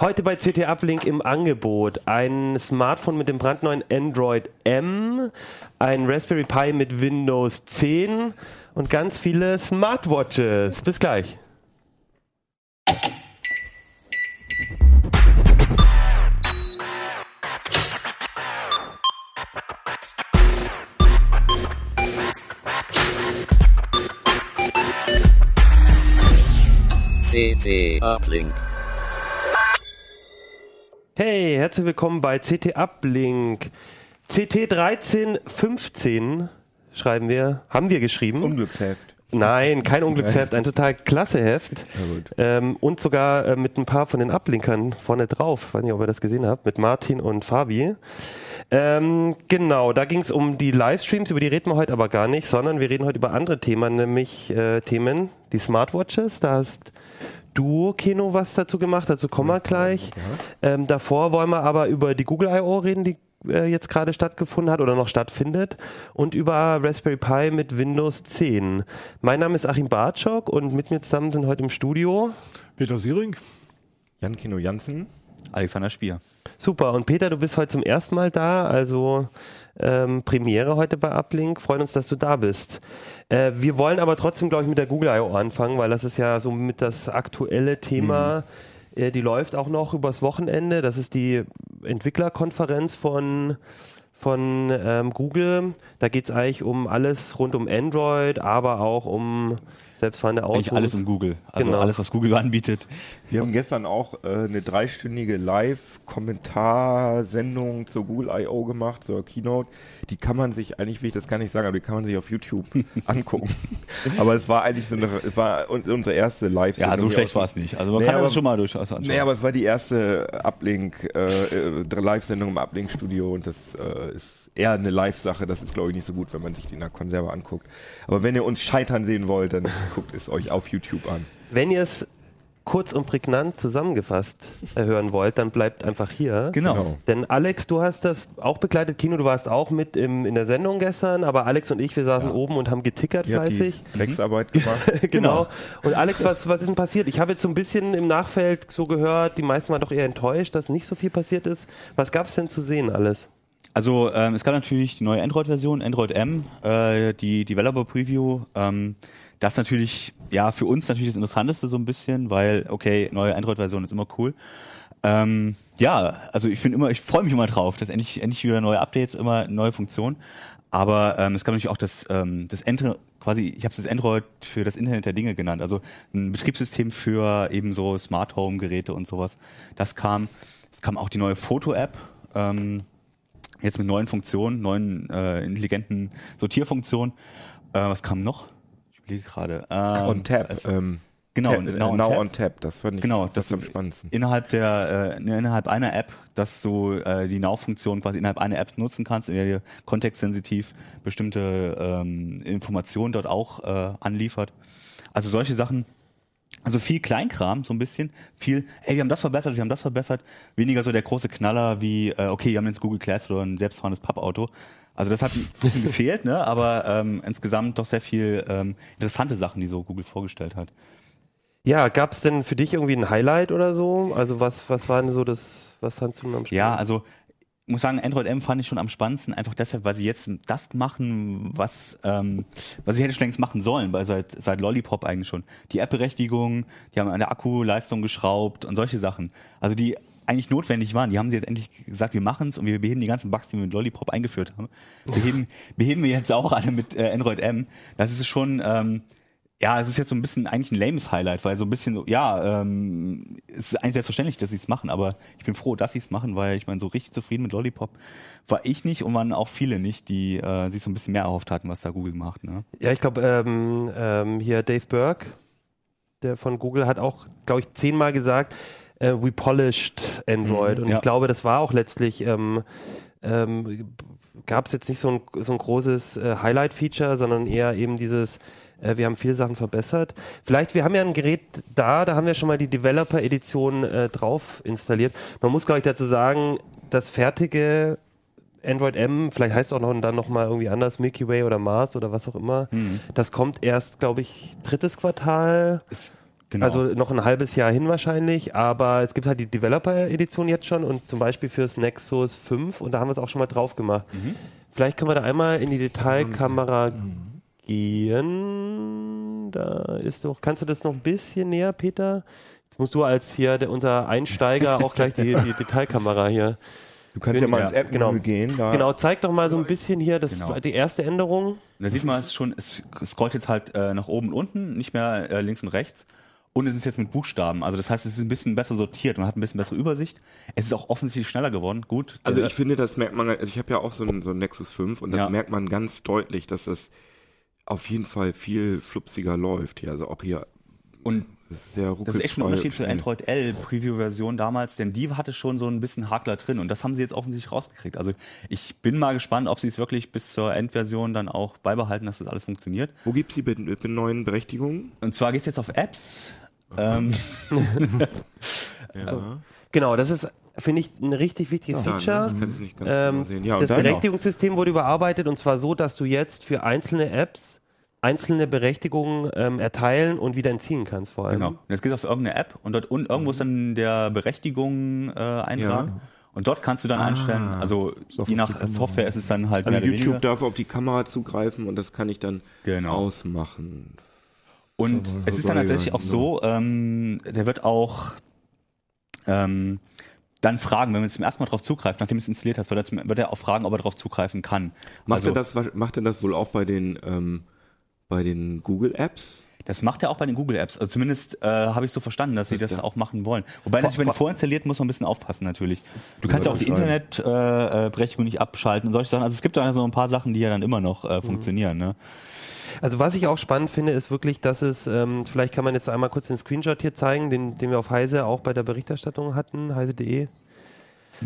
Heute bei CT Uplink im Angebot ein Smartphone mit dem brandneuen Android M, ein Raspberry Pi mit Windows 10 und ganz viele Smartwatches. Bis gleich. CT Uplink. Hey, herzlich willkommen bei CT Uplink. CT 1315 schreiben wir, haben wir geschrieben. Unglücksheft. Nein, kein Unglücksheft, ein total klasse Heft. Ähm, und sogar äh, mit ein paar von den Ablinkern vorne drauf. Ich weiß nicht, ob ihr das gesehen habt, mit Martin und Fabi. Ähm, genau, da ging es um die Livestreams, über die reden wir heute aber gar nicht, sondern wir reden heute über andere Themen, nämlich äh, Themen, die Smartwatches. Da hast du, Kino, was dazu gemacht, dazu kommen wir gleich. Ähm, davor wollen wir aber über die Google I.O. reden, die äh, jetzt gerade stattgefunden hat oder noch stattfindet und über Raspberry Pi mit Windows 10. Mein Name ist Achim Bartschok und mit mir zusammen sind heute im Studio Peter Siering. Jan Kino Jansen. Alexander Spier. Super. Und Peter, du bist heute zum ersten Mal da, also ähm, Premiere heute bei Uplink. Freuen uns, dass du da bist. Äh, wir wollen aber trotzdem, glaube ich, mit der Google I.O. anfangen, weil das ist ja so mit das aktuelle Thema. Äh, die läuft auch noch übers Wochenende. Das ist die Entwicklerkonferenz von von ähm, Google. Da geht es eigentlich um alles rund um Android, aber auch um selbstfahrende Autos. Eigentlich alles um Google. Also Genau. alles, was Google anbietet. Wir haben gestern auch äh, eine dreistündige Live-Kommentarsendung zur Google I.O. gemacht, zur Keynote. Die kann man sich, eigentlich will ich das gar nicht sagen, aber die kann man sich auf YouTube angucken. aber es war eigentlich so eine, es war un- unsere erste Live-Sendung. Ja, so schlecht war es nicht. Also man Nee, kann das schon mal durchaus anschauen. Nee, aber es war die erste Uplink, äh, äh, Live-Sendung im Uplink-Studio und das äh, ist eher eine Live-Sache. Das ist, glaube ich, nicht so gut, wenn man sich die in der Konserve anguckt. Aber wenn ihr uns scheitern sehen wollt, dann guckt es euch auf YouTube an. Wenn ihr es kurz und prägnant zusammengefasst äh, hören wollt, dann bleibt einfach hier. genau. Genau. Denn Alex, du hast das auch begleitet, Kino, du warst auch mit im, in der Sendung gestern, aber Alex und ich, wir saßen oben und haben getickert Ihr habt die fleißig. Drecksarbeit gemacht. genau. Und Alex, was, was ist denn passiert? Ich habe jetzt so ein bisschen im Nachfeld so gehört, die meisten waren doch eher enttäuscht, dass nicht so viel passiert ist. Was gab es denn zu sehen alles? Also ähm, es gab natürlich die neue Android-Version, Android M, äh, die Developer Preview. Ähm, das natürlich, ja, für uns natürlich das Interessanteste so ein bisschen, weil, okay, neue Android-Version ist immer cool. Ähm, ja, also ich finde immer, ich freue mich immer drauf, dass endlich, endlich wieder neue Updates, immer neue Funktionen. Aber ähm, es gab natürlich auch das, ähm, das Android, quasi, ich habe es das Android für das Internet der Dinge genannt, also ein Betriebssystem für eben so Smart Home Geräte und sowas. Das kam. Es kam auch die neue Foto-App. Ähm, jetzt mit neuen Funktionen, neuen äh, intelligenten Sortierfunktionen. Äh, was kam noch? Ich überlege gerade. Ähm, on Tap. Also, ähm, genau, Tap, now now, on now Tap. on Tap. Das fand ich Genau, das das am spannendsten. innerhalb der äh, innerhalb einer App, dass du äh, die Now-Funktion quasi innerhalb einer App nutzen kannst, in der dir kontextsensitiv bestimmte ähm, Informationen dort auch äh, anliefert. Also solche Sachen. Also viel Kleinkram, so ein bisschen. Viel, ey, wir haben das verbessert, wir haben das verbessert. Weniger so der große Knaller wie, äh, okay, wir haben jetzt Google Glass oder ein selbstfahrendes Pappauto. Also das hat ein bisschen gefehlt, ne? aber ähm, insgesamt doch sehr viel ähm, interessante Sachen, die so Google vorgestellt hat. Ja, gab es denn für dich irgendwie ein Highlight oder so? Also was, was war denn so das, was fandst du denn am Ja, spannendsten? also muss sagen, Android M fand ich schon am spannendsten, einfach deshalb, weil sie jetzt das machen, was, ähm, was sie hätte schon längst machen sollen, weil seit, seit Lollipop eigentlich schon. Die App-Berechtigung, die haben an der Akkuleistung geschraubt und solche Sachen. Also die eigentlich notwendig waren, die haben sie jetzt endlich gesagt, wir machen's und wir beheben die ganzen Bugs, die wir mit Lollipop eingeführt haben. Beheben, beheben wir jetzt auch alle mit äh, Android M. Das ist schon, ähm, ja, es ist jetzt so ein bisschen eigentlich ein lames Highlight, weil so ein bisschen ja, ähm, es ist eigentlich selbstverständlich, dass sie es machen, aber ich bin froh, dass sie es machen, weil ich meine, so richtig zufrieden mit Lollipop war ich nicht und waren auch viele nicht, die äh, sich so ein bisschen mehr erhofft hatten, was da Google macht. Ne? Ja, ich glaube, ähm, ähm, hier Dave Burke, der von Google, hat auch, glaube ich, zehnmal gesagt, äh, we polished Android. Mhm, Und ja. ich glaube, das war auch letztlich, ähm, ähm, gab es jetzt nicht so ein, so ein großes äh, Highlight-Feature, sondern eher eben dieses, äh, wir haben viele Sachen verbessert. Vielleicht, wir haben ja ein Gerät da, da haben wir schon mal die Developer-Edition äh, drauf installiert. Man muss, glaube ich, dazu sagen, das fertige Android M, vielleicht heißt es auch noch dann noch mal irgendwie anders, Milky Way oder Mars oder was auch immer. Mhm. Das kommt erst, glaube ich, drittes Quartal. Es Genau. Also noch ein halbes Jahr hin wahrscheinlich, aber es gibt halt die Developer-Edition jetzt schon und zum Beispiel fürs Nexus 5 und da haben wir es auch schon mal drauf gemacht. Mhm. Vielleicht können wir da einmal in die Detailkamera mhm. Gehen. Da ist doch, kannst du das noch ein bisschen näher, Peter? Jetzt musst du als hier der, unser Einsteiger auch gleich die, die Detailkamera hier. Du kannst ja mal ins App genau. gehen. Da. Genau, zeig doch mal so ein bisschen hier, das genau. die erste Änderung. Da sieht man es schon, es scrollt jetzt halt äh, nach oben und unten, nicht mehr äh, links und rechts. Und es ist jetzt mit Buchstaben. Also das heißt, es ist ein bisschen besser sortiert. Man hat ein bisschen bessere Übersicht. Es ist auch offensichtlich schneller geworden. Gut. Also ich finde, das merkt man, also ich habe ja auch so ein, so ein Nexus 5 und das ja. merkt man ganz deutlich, dass das auf jeden Fall viel flupsiger läuft hier. Also auch hier. Und das ist, sehr das ist echt ein Unterschied zur Android L Preview-Version damals, denn die hatte schon so ein bisschen Hakler drin und das haben sie jetzt offensichtlich rausgekriegt. Also ich bin mal gespannt, ob sie es wirklich bis zur Endversion dann auch beibehalten, dass das alles funktioniert. Wo gibt es die mit, mit neuen Berechtigungen? Und zwar gehst du jetzt auf Apps. Ähm. ja. Genau, das ist finde ich ein richtig wichtiges ja, Feature. Ne? Ich nicht ganz ähm, sehen. Ja, das Berechtigungssystem wurde überarbeitet und zwar so, dass du jetzt für einzelne Apps einzelne Berechtigungen ähm, erteilen und wieder entziehen kannst vor allem. Genau. Und jetzt gehst du auf irgendeine App und dort unten irgendwo ist dann der Berechtigung äh, Eintrag. Ja. Und dort kannst du dann ah, einstellen, also je nach Software ist es dann halt also YouTube weniger. darf auf die Kamera zugreifen und das kann ich dann genau. ausmachen. Und Aber es ist dann tatsächlich auch so, ähm, der wird auch ähm, dann fragen, wenn man zum ersten Mal darauf zugreift, nachdem du es installiert hast, wird er, wird er auch fragen, ob er darauf zugreifen kann. Macht, also, er, das, macht er das wohl auch bei den ähm, bei den Google Apps? Das macht er auch bei den Google Apps. Also zumindest äh, habe ich so verstanden, dass sie das ja. auch machen wollen. Wobei natürlich, wenn vorinstalliert, muss man ein bisschen aufpassen natürlich. Du kannst ja, auch die Internetberechtigung äh, nicht abschalten und solche Sachen. Also es gibt da so ein paar Sachen, die ja dann immer noch äh, mhm. funktionieren. Ne? Also was ich auch spannend finde, ist wirklich, dass es, ähm, vielleicht kann man jetzt einmal kurz den Screenshot hier zeigen, den, den wir auf Heise auch bei der Berichterstattung hatten, heise.de.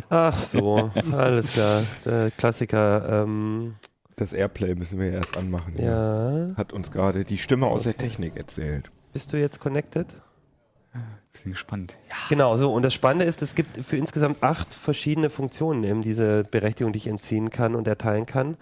Ach so, alles klar, der Klassiker. Ähm, das Airplay müssen wir erst anmachen. Ja. ja. Hat uns gerade die Stimme aus der Technik erzählt. Bist du jetzt connected? Bin gespannt. Ja. Genau, so. Und das Spannende ist, es gibt für insgesamt acht verschiedene Funktionen eben diese Berechtigung, die ich entziehen kann und erteilen kann.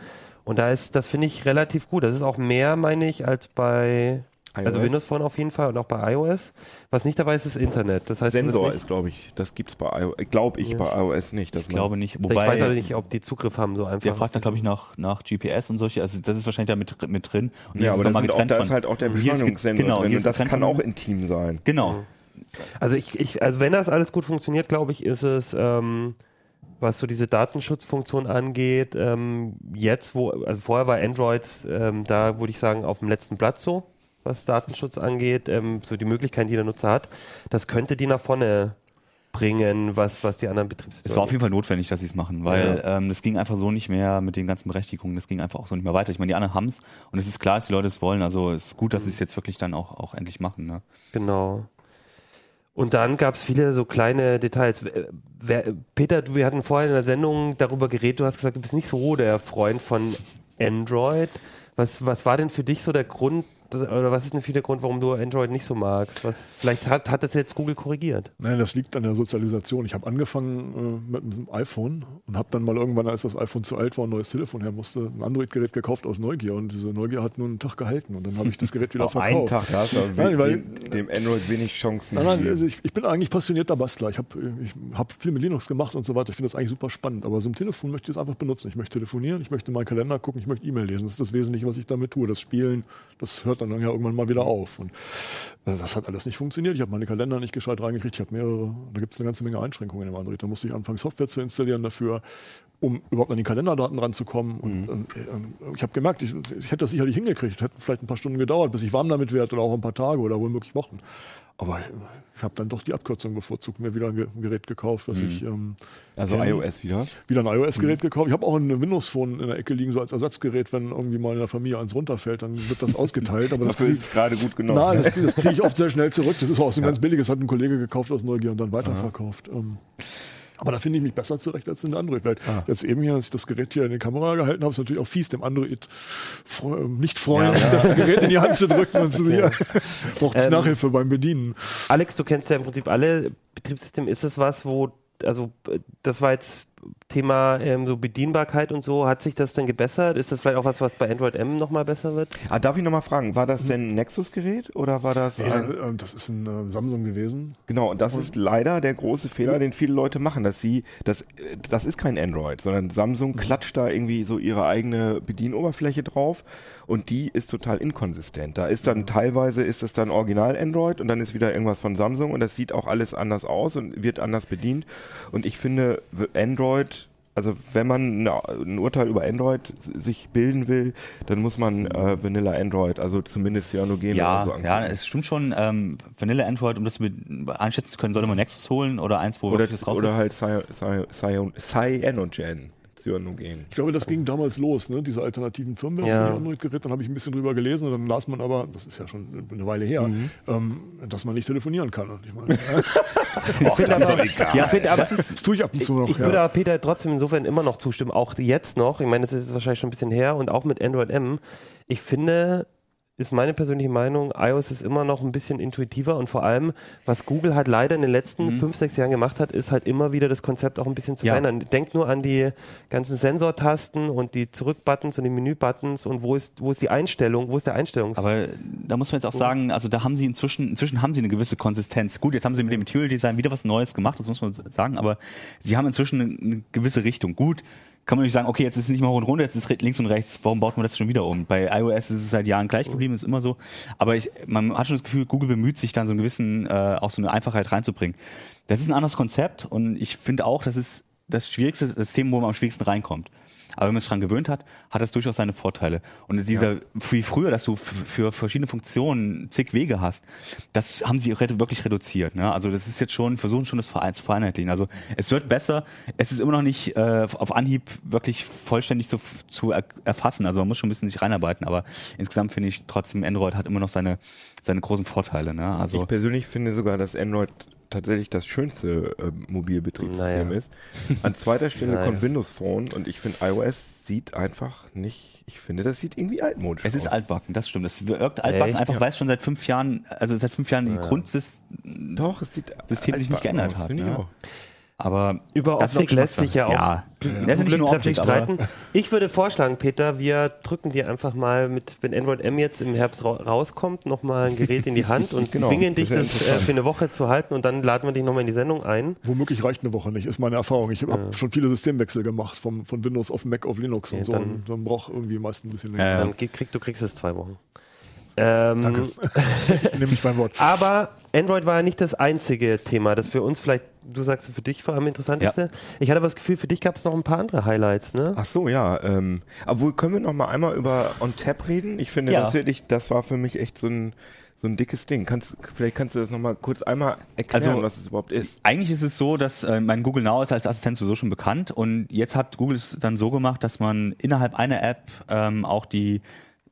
Und da ist, das finde ich relativ gut. Das ist auch mehr, meine ich, als bei iOS. Also Windows Phone auf jeden Fall und auch bei iOS. Was nicht dabei ist, ist Internet. Das heißt, Sensor ist, glaube ich, das gibt es bei iOS, glaube ich, ja. bei iOS nicht. ich glaube nicht. Wobei, ich weiß aber nicht, ob die Zugriff haben so einfach. Der fragt dann, glaube ich, nach, nach GPS und solche. Also das ist wahrscheinlich da mit, mit drin. Und ja, aber das auch, da ist halt auch der Beschleunigungssensor genau, drin und das kann auch intim sein. Genau. Also ich, ich, also wenn das alles gut funktioniert, glaube ich, ist es ähm, was so diese Datenschutzfunktion angeht, ähm, jetzt, wo, also vorher war Android, ähm, da würde ich sagen, auf dem letzten Platz so was Datenschutz angeht, ähm, so die Möglichkeiten, die der Nutzer hat, das könnte die nach vorne bringen, was, was die anderen Betriebssysteme. Es war auf jeden Fall notwendig, dass sie es machen, weil ja. ähm, das ging einfach so nicht mehr mit den ganzen Berechtigungen, das ging einfach auch so nicht mehr weiter. Ich meine, die anderen haben es und es ist klar, dass die Leute es wollen, also es ist gut, dass sie es jetzt wirklich dann auch, auch endlich machen. Ne? Genau. Und dann gab es viele so kleine Details. Wer, Peter, wir hatten vorher in der Sendung darüber geredet, du hast gesagt, du bist nicht so der Freund von Android. Was, was war denn für dich so der Grund, oder was ist denn der Grund, warum du Android nicht so magst? Was, vielleicht hat, hat das jetzt Google korrigiert. Nein, das liegt an der Sozialisation. Ich habe angefangen äh, mit einem iPhone und habe dann mal irgendwann, als das iPhone zu alt war, ein neues Telefon her musste, ein Android-Gerät gekauft aus Neugier und diese Neugier hat nur einen Tag gehalten und dann habe ich das Gerät wieder verkauft. Einen Tag, da hast du nein, weil, dem Android wenig Chancen. Nein, nein, also ich, ich, bin eigentlich passionierter Bastler. Ich habe ich hab viel mit Linux gemacht und so weiter. Ich finde das eigentlich super spannend. Aber so ein Telefon möchte ich es einfach benutzen. Ich möchte telefonieren, ich möchte meinen Kalender gucken, ich möchte E-Mail lesen. Das ist das Wesentliche, was ich damit tue. Das Spielen, das hört dann ja irgendwann mal wieder auf. Und äh, das hat alles nicht funktioniert. Ich habe meine Kalender nicht gescheit reingekriegt. Ich habe mehrere, da gibt es eine ganze Menge Einschränkungen im Android. Da musste ich anfangen, Software zu installieren dafür, um überhaupt an die Kalenderdaten ranzukommen. Und, mhm. äh, ich habe gemerkt, ich, ich, hätte das sicherlich hingekriegt. Hätte vielleicht ein paar Stunden gedauert, bis ich warm damit werde oder auch ein paar Tage oder wohl möglich Wochen. Aber ich habe dann doch die Abkürzung bevorzugt, mir wieder ein Gerät gekauft, was mhm. ich. Ähm, also kenn. iOS wieder? Wieder ein iOS-Gerät mhm. gekauft. Ich habe auch ein Windows-Phone in der Ecke liegen, so als Ersatzgerät, wenn irgendwie mal in der Familie eins runterfällt, dann wird das ausgeteilt. Aber Dafür das ist gerade gut genommen. Nein, das, das kriege ich oft sehr schnell zurück. Das ist auch so ein ja. ganz billiges, hat ein Kollege gekauft aus Neugier und dann weiterverkauft. Ähm, aber da finde ich mich besser zurecht als in der Android-Welt. Ah. Jetzt eben hier, als ich das Gerät hier in die Kamera gehalten habe, ist natürlich auch fies, dem Android nicht freuen, ja, ja. das Gerät in die Hand zu drücken und zu okay. braucht ähm, Nachhilfe beim Bedienen. Alex, du kennst ja im Prinzip alle Betriebssysteme. Ist es was, wo, also das war jetzt Thema ähm, so Bedienbarkeit und so, hat sich das denn gebessert? Ist das vielleicht auch was, was bei Android M nochmal besser wird? Ah, darf ich nochmal fragen, war das denn ein Nexus-Gerät oder war das Nee, ein... äh, das ist ein äh, Samsung gewesen. Genau, und das ist leider der große Fehler, den viele Leute machen, dass sie, das, das ist kein Android, sondern Samsung klatscht da irgendwie so ihre eigene Bedienoberfläche drauf und die ist total inkonsistent. Da ist dann teilweise ist das dann Original Android und dann ist wieder irgendwas von Samsung und das sieht auch alles anders aus und wird anders bedient. Und ich finde, w- Android also wenn man ein Urteil über Android sich bilden will, dann muss man äh, Vanilla Android, also zumindest Cyanogen Ja, oder so angucken. ja, es stimmt schon. Ähm, Vanilla Android, um das mit einschätzen zu können, sollte man Nexus holen oder eins, wo Oder, das drauf oder ist. halt Cy- Cyanogen. Ich glaube, das ging damals los, ne? diese alternativen Firmen, Ja. ja. Android-Gerät. Dann habe ich ein bisschen drüber gelesen und dann las man aber, das ist ja schon eine Weile her, ähm, dass man nicht telefonieren kann. Und ich meine, äh, Ich finde aber, ja, finde aber das ist das tue ich ab und zu noch. Ich ja. würde aber Peter trotzdem insofern immer noch zustimmen, auch jetzt noch. Ich meine, das ist wahrscheinlich schon ein bisschen her und auch mit Android M. Ich finde, ist meine persönliche Meinung, iOS ist immer noch ein bisschen intuitiver und vor allem, was Google halt leider in den letzten fünf, sechs Jahren gemacht hat, ist halt immer wieder das Konzept auch ein bisschen zu Ja. verändern. Denkt nur an die ganzen Sensortasten und die Zurückbuttons und die Menübuttons und wo ist, wo ist die Einstellung, wo ist der Einstellungs... Aber da muss man jetzt auch sagen, also da haben sie inzwischen, inzwischen haben sie eine gewisse Konsistenz. Gut, jetzt haben sie mit dem Material Design wieder was Neues gemacht, das muss man sagen, aber sie haben inzwischen eine, eine gewisse Richtung. Gut, kann man nicht sagen, okay, jetzt ist es nicht mehr hoch und runter, jetzt ist es links und rechts, warum baut man das schon wieder um? Bei iOS ist es seit Jahren gleich geblieben, ist immer so. Aber ich, man hat schon das Gefühl, Google bemüht sich dann so einen gewissen, äh, auch so eine Einfachheit reinzubringen. Das ist ein anderes Konzept und ich finde auch, das ist das schwierigste System, wo man am schwierigsten reinkommt. Aber wenn man sich daran gewöhnt hat, hat das durchaus seine Vorteile. Und dieser, wie früher, dass du für verschiedene Funktionen zig Wege hast, das haben sie wirklich reduziert. Ne? Also das ist jetzt schon, versuchen schon das Verein zu vereinheitlichen. Also es wird besser, es ist immer noch nicht äh, auf Anhieb wirklich vollständig zu, zu er erfassen. Also man muss schon ein bisschen sich reinarbeiten, aber insgesamt finde ich trotzdem, Android hat immer noch seine, seine großen Vorteile. Ne? Also Ich persönlich finde sogar, dass Android tatsächlich das schönste äh, Mobilbetriebssystem Naja. ist. An zweiter Stelle Naja. kommt Windows Phone und ich finde iOS sieht einfach nicht, ich finde, das sieht irgendwie altmodisch Es ist aus. altbacken, das stimmt. Es wirkt altbacken, Echt? einfach weil es schon seit fünf Jahren, also seit fünf Jahren die Grundsystem Doch, es sieht System sich nicht geändert aus, hat, ne? Aber Über das ist Optik auch lässt sich ja auch Ja, das ist nicht nur Optik, streiten. Ich würde vorschlagen, Peter, wir drücken dir einfach mal mit, wenn Android M jetzt im Herbst ra rauskommt, nochmal ein Gerät in die Hand und Genau, zwingen dich, das das äh, für eine Woche zu halten und dann laden wir dich nochmal in die Sendung ein. Womöglich reicht eine Woche nicht, ist meine Erfahrung. Ich habe schon viele Systemwechsel gemacht, vom, von Windows auf Mac auf Linux Okay, und so. dann- und dann braucht irgendwie meist ein bisschen länger. Ja, ja. Dann krieg, du kriegst es zwei Wochen. Ähm, Ich nehme mich beim Wort. Aber Android war ja nicht das einzige Thema, das für uns vielleicht, du sagst für dich vor allem interessanteste. Ich hatte aber das Gefühl, für dich gab es noch ein paar andere Highlights, ne? Ach so, ja. Ähm, obwohl, können wir noch mal einmal über OnTap reden? Ich finde, Ja. das wirklich, das war für mich echt so ein, so ein dickes Ding. Kannst, vielleicht kannst du das noch mal kurz einmal erklären, Also- was es überhaupt ist. Eigentlich ist es so, dass äh, mein Google Now ist als Assistent sowieso schon bekannt und jetzt hat Google es dann so gemacht, dass man innerhalb einer App ähm, auch die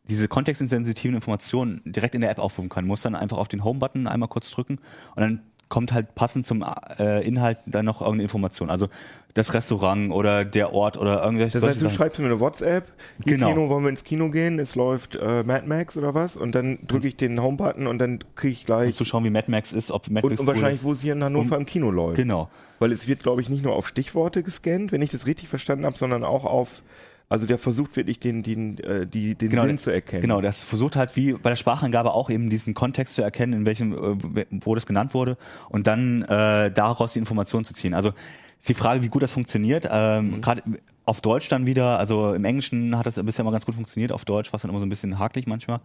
diese kontextsensitiven Informationen direkt in der App aufrufen kann. Muss dann einfach auf den Home-Button einmal kurz drücken und dann kommt halt passend zum äh, Inhalt dann noch irgendeine Information. Also das Restaurant oder der Ort oder irgendwelche Das heißt, du Sachen. schreibst mir eine WhatsApp, hier Genau. Kino, wollen wir ins Kino gehen, es läuft äh, Mad Max oder was und dann drücke ich den Home-Button und dann kriege ich gleich zu schauen, wie Mad Max ist, ob Mad und, Max und cool wahrscheinlich, ist. wo es hier in Hannover Und- im Kino läuft. Genau. Weil es wird, glaube ich, nicht nur auf Stichworte gescannt, wenn ich das richtig verstanden habe, sondern auch auf, also der versucht wirklich den, den, äh, die, den Genau, Sinn der- zu erkennen. Genau, das versucht halt wie bei der Sprachangabe auch eben diesen Kontext zu erkennen, in welchem, äh, wo das genannt wurde und dann äh, daraus die Information zu ziehen. Also ist die Frage, wie gut das funktioniert. Ähm, Mhm. Gerade auf Deutsch dann wieder, also im Englischen hat das bisher immer ganz gut funktioniert, auf Deutsch war es dann immer so ein bisschen hakelig manchmal.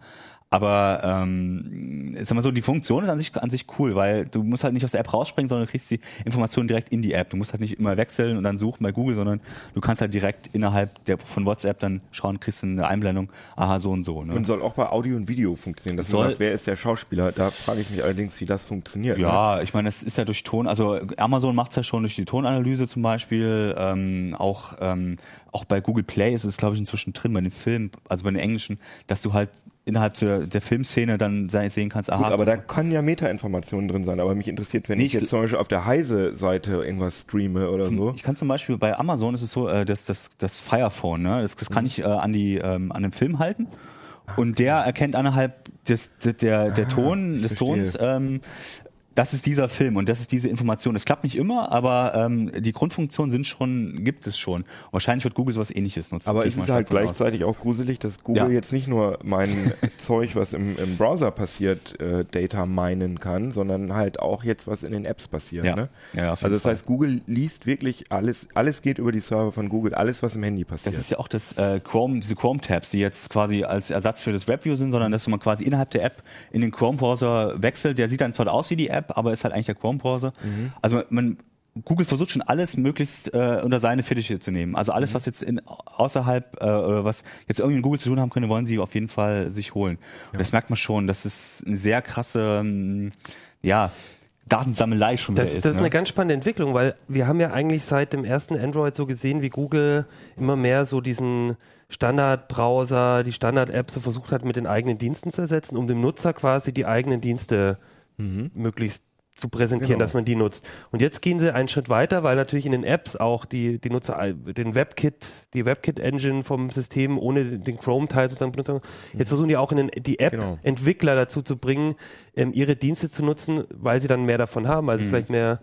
Aber ähm, sag mal so, die Funktion ist an sich, an sich cool, weil du musst halt nicht aus der App rausspringen, sondern du kriegst die Informationen direkt in die App. Du musst halt nicht immer wechseln und dann suchen bei Google, sondern du kannst halt direkt innerhalb der von WhatsApp dann schauen, kriegst du eine Einblendung, aha, so und so. Ne? Und soll auch bei Audio und Video funktionieren. Das Soll- sagt, wer ist der Schauspieler? Da frage ich mich allerdings, wie das funktioniert. Ne? Ja, ich meine, es ist ja durch Ton, also Amazon macht es ja schon durch die Tonanalyse zum Beispiel, ähm, auch, ähm, auch bei Google Play ist es, glaube ich, inzwischen drin, bei den Filmen, also bei den englischen, dass du halt innerhalb der, der Filmszene dann se- sehen kannst, aha, Gut, aber da kann ja Meta-Informationen drin sein. Aber mich interessiert, wenn Nee, ich jetzt zum Beispiel auf der Heise-Seite irgendwas streame oder so. Ich kann zum Beispiel bei Amazon ist es so, äh, dass das, das Firephone, ne, das, das Mhm. kann ich äh, an die ähm, an den Film halten und der erkennt innerhalb des, der der, der Ton des Ah, verstehe. Tons ähm, das ist dieser Film und das ist diese Information. Es klappt nicht immer, aber ähm, die Grundfunktionen sind schon, gibt es schon. wahrscheinlich wird Google sowas ähnliches nutzen. Aber es ist halt gleichzeitig aus. auch gruselig, dass Google ja. jetzt nicht nur mein Zeug, was im, im Browser passiert, äh, Data meinen kann, sondern halt auch jetzt, was in den Apps passiert. Ja. Ne? Ja, also das Fall. heißt, Google liest wirklich alles, alles geht über die Server von Google, alles, was im Handy passiert. Das ist ja auch das äh, Chrome, diese Chrome-Tabs, die jetzt quasi als Ersatz für das WebView sind, sondern dass man quasi innerhalb der App in den Chrome-Browser wechselt. Der sieht dann zwar aus wie die App, App, aber ist halt eigentlich der Chrome-Browser. Mhm. Also man, man Google versucht schon alles möglichst äh, unter seine Fittiche zu nehmen. Also alles, mhm. was jetzt in, außerhalb äh, oder was jetzt irgendwie mit Google zu tun haben könnte, wollen sie auf jeden Fall sich holen. Und das merkt man schon, das ist eine sehr krasse, ähm, ja, Datensammelei schon wieder das, ist. Das ist ne? eine ganz spannende Entwicklung, weil wir haben ja eigentlich seit dem ersten Android so gesehen, wie Google immer mehr so diesen Standard-Browser, die Standard-App so versucht hat, mit den eigenen Diensten zu ersetzen, um dem Nutzer quasi die eigenen Dienste mhm. möglichst zu präsentieren, genau. dass man die nutzt. Und jetzt gehen sie einen Schritt weiter, weil natürlich in den Apps auch die, die Nutzer den WebKit, die WebKit-Engine vom System ohne den Chrome-Teil sozusagen benutzen. Jetzt versuchen die auch in den, die App-Entwickler genau. dazu zu bringen, ähm, ihre Dienste zu nutzen, weil sie dann mehr davon haben, also mhm. vielleicht mehr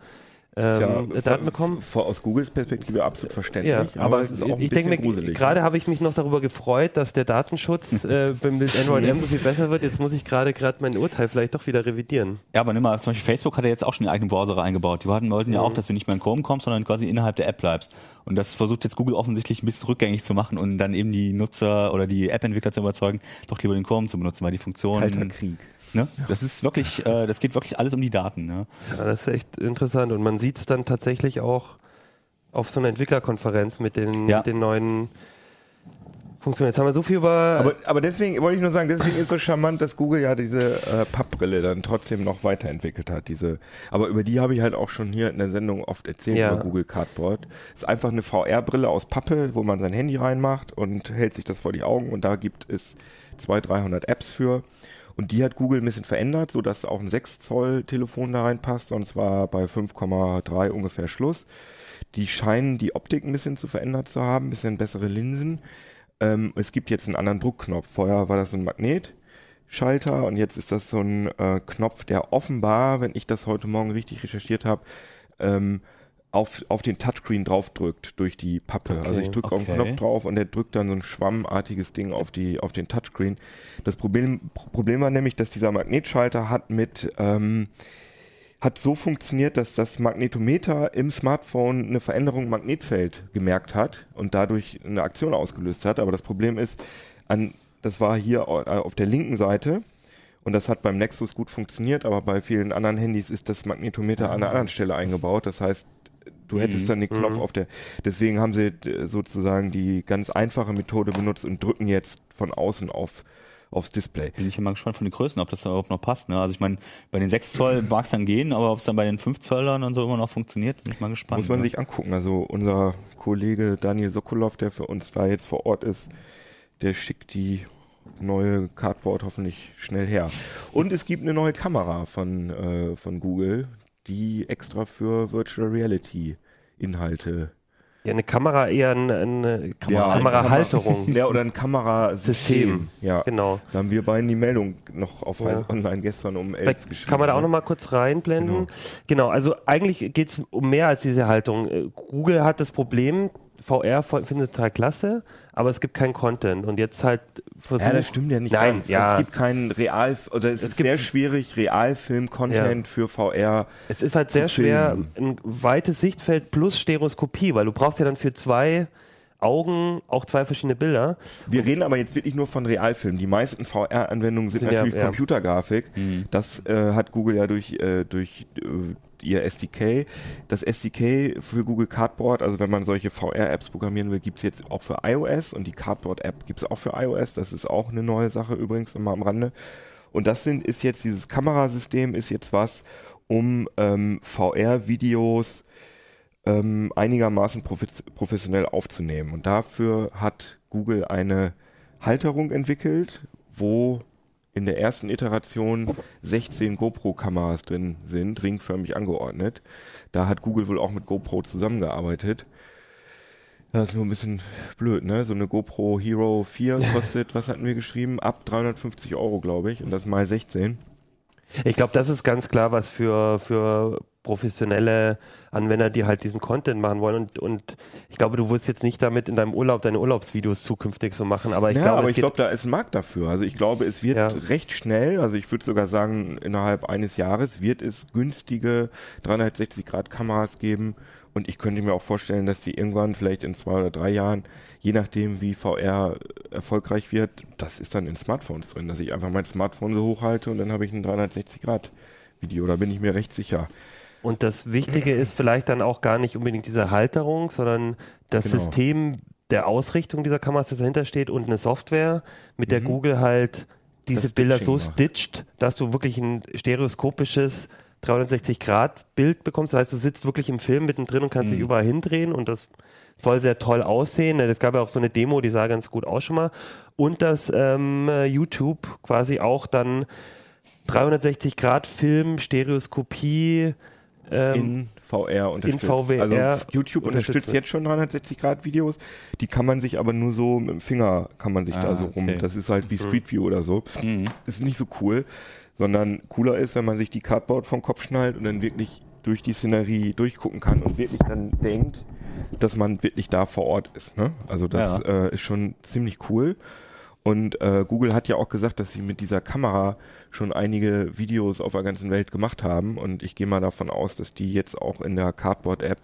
ähm, ja, Daten bekommen. aus Googles Perspektive absolut verständlich, ja, aber, aber es ist auch ein ich bisschen denke gruselig. Gerade habe ich mich noch darüber gefreut, dass der Datenschutz äh, mit Android M so viel besser wird. Jetzt muss ich gerade gerade mein Urteil vielleicht doch wieder revidieren. Ja, aber nimm mal, zum Beispiel Facebook hat ja jetzt auch schon den eigenen Browser eingebaut. Die wollten, wollten mhm. ja auch, dass du nicht mehr in Chrome kommst, sondern quasi innerhalb der App bleibst. Und das versucht jetzt Google offensichtlich ein bisschen rückgängig zu machen und dann eben die Nutzer oder die App-Entwickler zu überzeugen, doch lieber den Chrome zu benutzen, weil die Funktion. Kalter Krieg. Ne? Das ist wirklich, äh, das geht wirklich alles um die Daten. Ne? Ja, das ist echt interessant. Und man sieht es dann tatsächlich auch auf so einer Entwicklerkonferenz mit den, ja. mit den neuen Funktionen. Jetzt haben wir so viel über. Aber, aber deswegen wollte ich nur sagen, deswegen ist es so charmant, dass Google ja diese äh, Pappbrille dann trotzdem noch weiterentwickelt hat. Diese, aber über die habe ich halt auch schon hier in der Sendung oft erzählt ja. über Google Cardboard. Ist einfach eine VR-Brille aus Pappe, wo man sein Handy reinmacht und hält sich das vor die Augen und da gibt es 200, 300 Apps für. Und die hat Google ein bisschen verändert, sodass auch ein 6 Zoll Telefon da reinpasst. Sonst war bei 5,3 ungefähr Schluss. Die scheinen die Optik ein bisschen zu verändert zu haben, ein bisschen bessere Linsen. Ähm, es gibt jetzt einen anderen Druckknopf. Vorher war das ein Magnetschalter und jetzt ist das so ein äh, Knopf, der offenbar, wenn ich das heute Morgen richtig recherchiert habe, ähm, auf, auf den Touchscreen draufdrückt durch die Pappe. Okay, also ich drücke okay. auf den Knopf drauf und der drückt dann so ein schwammartiges Ding auf die auf den Touchscreen. Das Problem Problem war nämlich, dass dieser Magnetschalter hat mit ähm, hat so funktioniert, dass das Magnetometer im Smartphone eine Veränderung im Magnetfeld gemerkt hat und dadurch eine Aktion ausgelöst hat. Aber das Problem ist, an, das war hier auf der linken Seite und das hat beim Nexus gut funktioniert, aber bei vielen anderen Handys ist das Magnetometer an einer anderen Stelle eingebaut. Das heißt, Du hättest mhm. dann den Knopf mhm. auf der. Deswegen haben sie äh, sozusagen die ganz einfache Methode benutzt und drücken jetzt von außen auf aufs Display. Bin ich immer gespannt von den Größen, ob das überhaupt noch passt. Ne? Also ich meine, bei den 6 Zoll mag es dann gehen, aber ob es dann bei den 5 Zollern und so immer noch funktioniert, bin ich mal gespannt. Muss man ne? sich angucken. Also unser Kollege Daniel Sokolov, der für uns da jetzt vor Ort ist, der schickt die neue Cardboard hoffentlich schnell her. Und es gibt eine neue Kamera von, äh, von Google, die extra für Virtual Reality Inhalte ja, eine Kamera eher eine, eine Kamera ja, Kamerahalterung. ja, oder ein Kamerasystem. Ja, genau. Da haben wir beiden die Meldung noch auf ja. Online gestern um 11 Vielleicht geschrieben. Kann man da auch noch mal kurz reinblenden? Genau, genau also eigentlich geht es um mehr als diese Halterung. Äh, Google hat das Problem, VR findet total klasse, aber es gibt keinen Content. Und jetzt halt versucht. Ja, das stimmt ja nicht. Nein, ganz. ja. Es gibt keinen Real, oder es, es ist sehr schwierig, Realfilm-Content ja. für VR. Es ist halt sehr schwer, ein weites Sichtfeld plus Stereoskopie, weil du brauchst ja dann für zwei Augen auch zwei verschiedene Bilder. Wir reden aber jetzt wirklich nur von Realfilmen. Die meisten VR-Anwendungen sind, sind, natürlich ja, Computergrafik. Mhm. Das äh, hat Google ja durch, äh, durch äh, ihr SDK. Das SDK für Google Cardboard, also wenn man solche VR-Apps programmieren will, gibt es jetzt auch für iOS und die Cardboard-App gibt es auch für iOS. Das ist auch eine neue Sache übrigens immer am Rande. Und das sind, ist jetzt dieses Kamerasystem, ist jetzt was, um ähm, VR-Videos ähm, einigermaßen professionell aufzunehmen. Und dafür hat Google eine Halterung entwickelt, wo in der ersten Iteration 16 GoPro-Kameras drin sind, ringförmig angeordnet. Da hat Google wohl auch mit GoPro zusammengearbeitet. Das ist nur ein bisschen blöd, ne? So eine GoPro Hero 4 kostet, was hatten wir geschrieben? Ab 350 Euro, glaube ich. Und das mal 16. Ich glaube, das ist ganz klar was für, für professionelle Anwender, die halt diesen Content machen wollen. Und, und ich glaube, du wirst jetzt nicht damit in deinem Urlaub deine Urlaubsvideos zukünftig so machen. Aber ich ja, glaube, aber ich glaube, da ist ein Markt dafür. Also ich glaube, es wird Ja. recht schnell, also ich würde sogar sagen, innerhalb eines Jahres wird es günstige 360-Grad-Kameras geben. Und ich könnte mir auch vorstellen, dass die irgendwann, vielleicht in zwei oder drei Jahren, je nachdem wie VR erfolgreich wird, das ist dann in Smartphones drin, dass ich einfach mein Smartphone so hochhalte und dann habe ich ein 360-Grad-Video. Da bin ich mir recht sicher. Und das Wichtige ist vielleicht dann auch gar nicht unbedingt diese Halterung, sondern das Genau. System der Ausrichtung dieser Kameras, das dahinter steht und eine Software, mit der Mhm. Google halt diese Das Bilder Stitching so macht. stitcht, dass du wirklich ein stereoskopisches 360-Grad-Bild bekommst. Das heißt, du sitzt wirklich im Film mittendrin und kannst dich Mhm. überall hindrehen und das soll sehr toll aussehen. Es gab ja auch so eine Demo, die sah ganz gut aus schon mal. Und dass ähm, YouTube quasi auch dann 360-Grad-Film, Stereoskopie ähm, in VR unterstützt. VWR also YouTube unterstützt unterstützt. jetzt schon 360 Grad Videos. Die kann man sich aber nur so mit dem Finger kann man sich Ah, da so rum. okay. Das ist halt wie Street View oder so. Mhm. Ist nicht so cool, sondern cooler ist, wenn man sich die Cardboard vom Kopf schnallt und dann wirklich durch die Szenerie durchgucken kann und wirklich dann denkt, dass man wirklich da vor Ort ist. Ne? Also das äh, ist schon ziemlich cool. Und äh, Google hat ja auch gesagt, dass sie mit dieser Kamera schon einige Videos auf der ganzen Welt gemacht haben. Und ich gehe mal davon aus, dass die jetzt auch in der Cardboard-App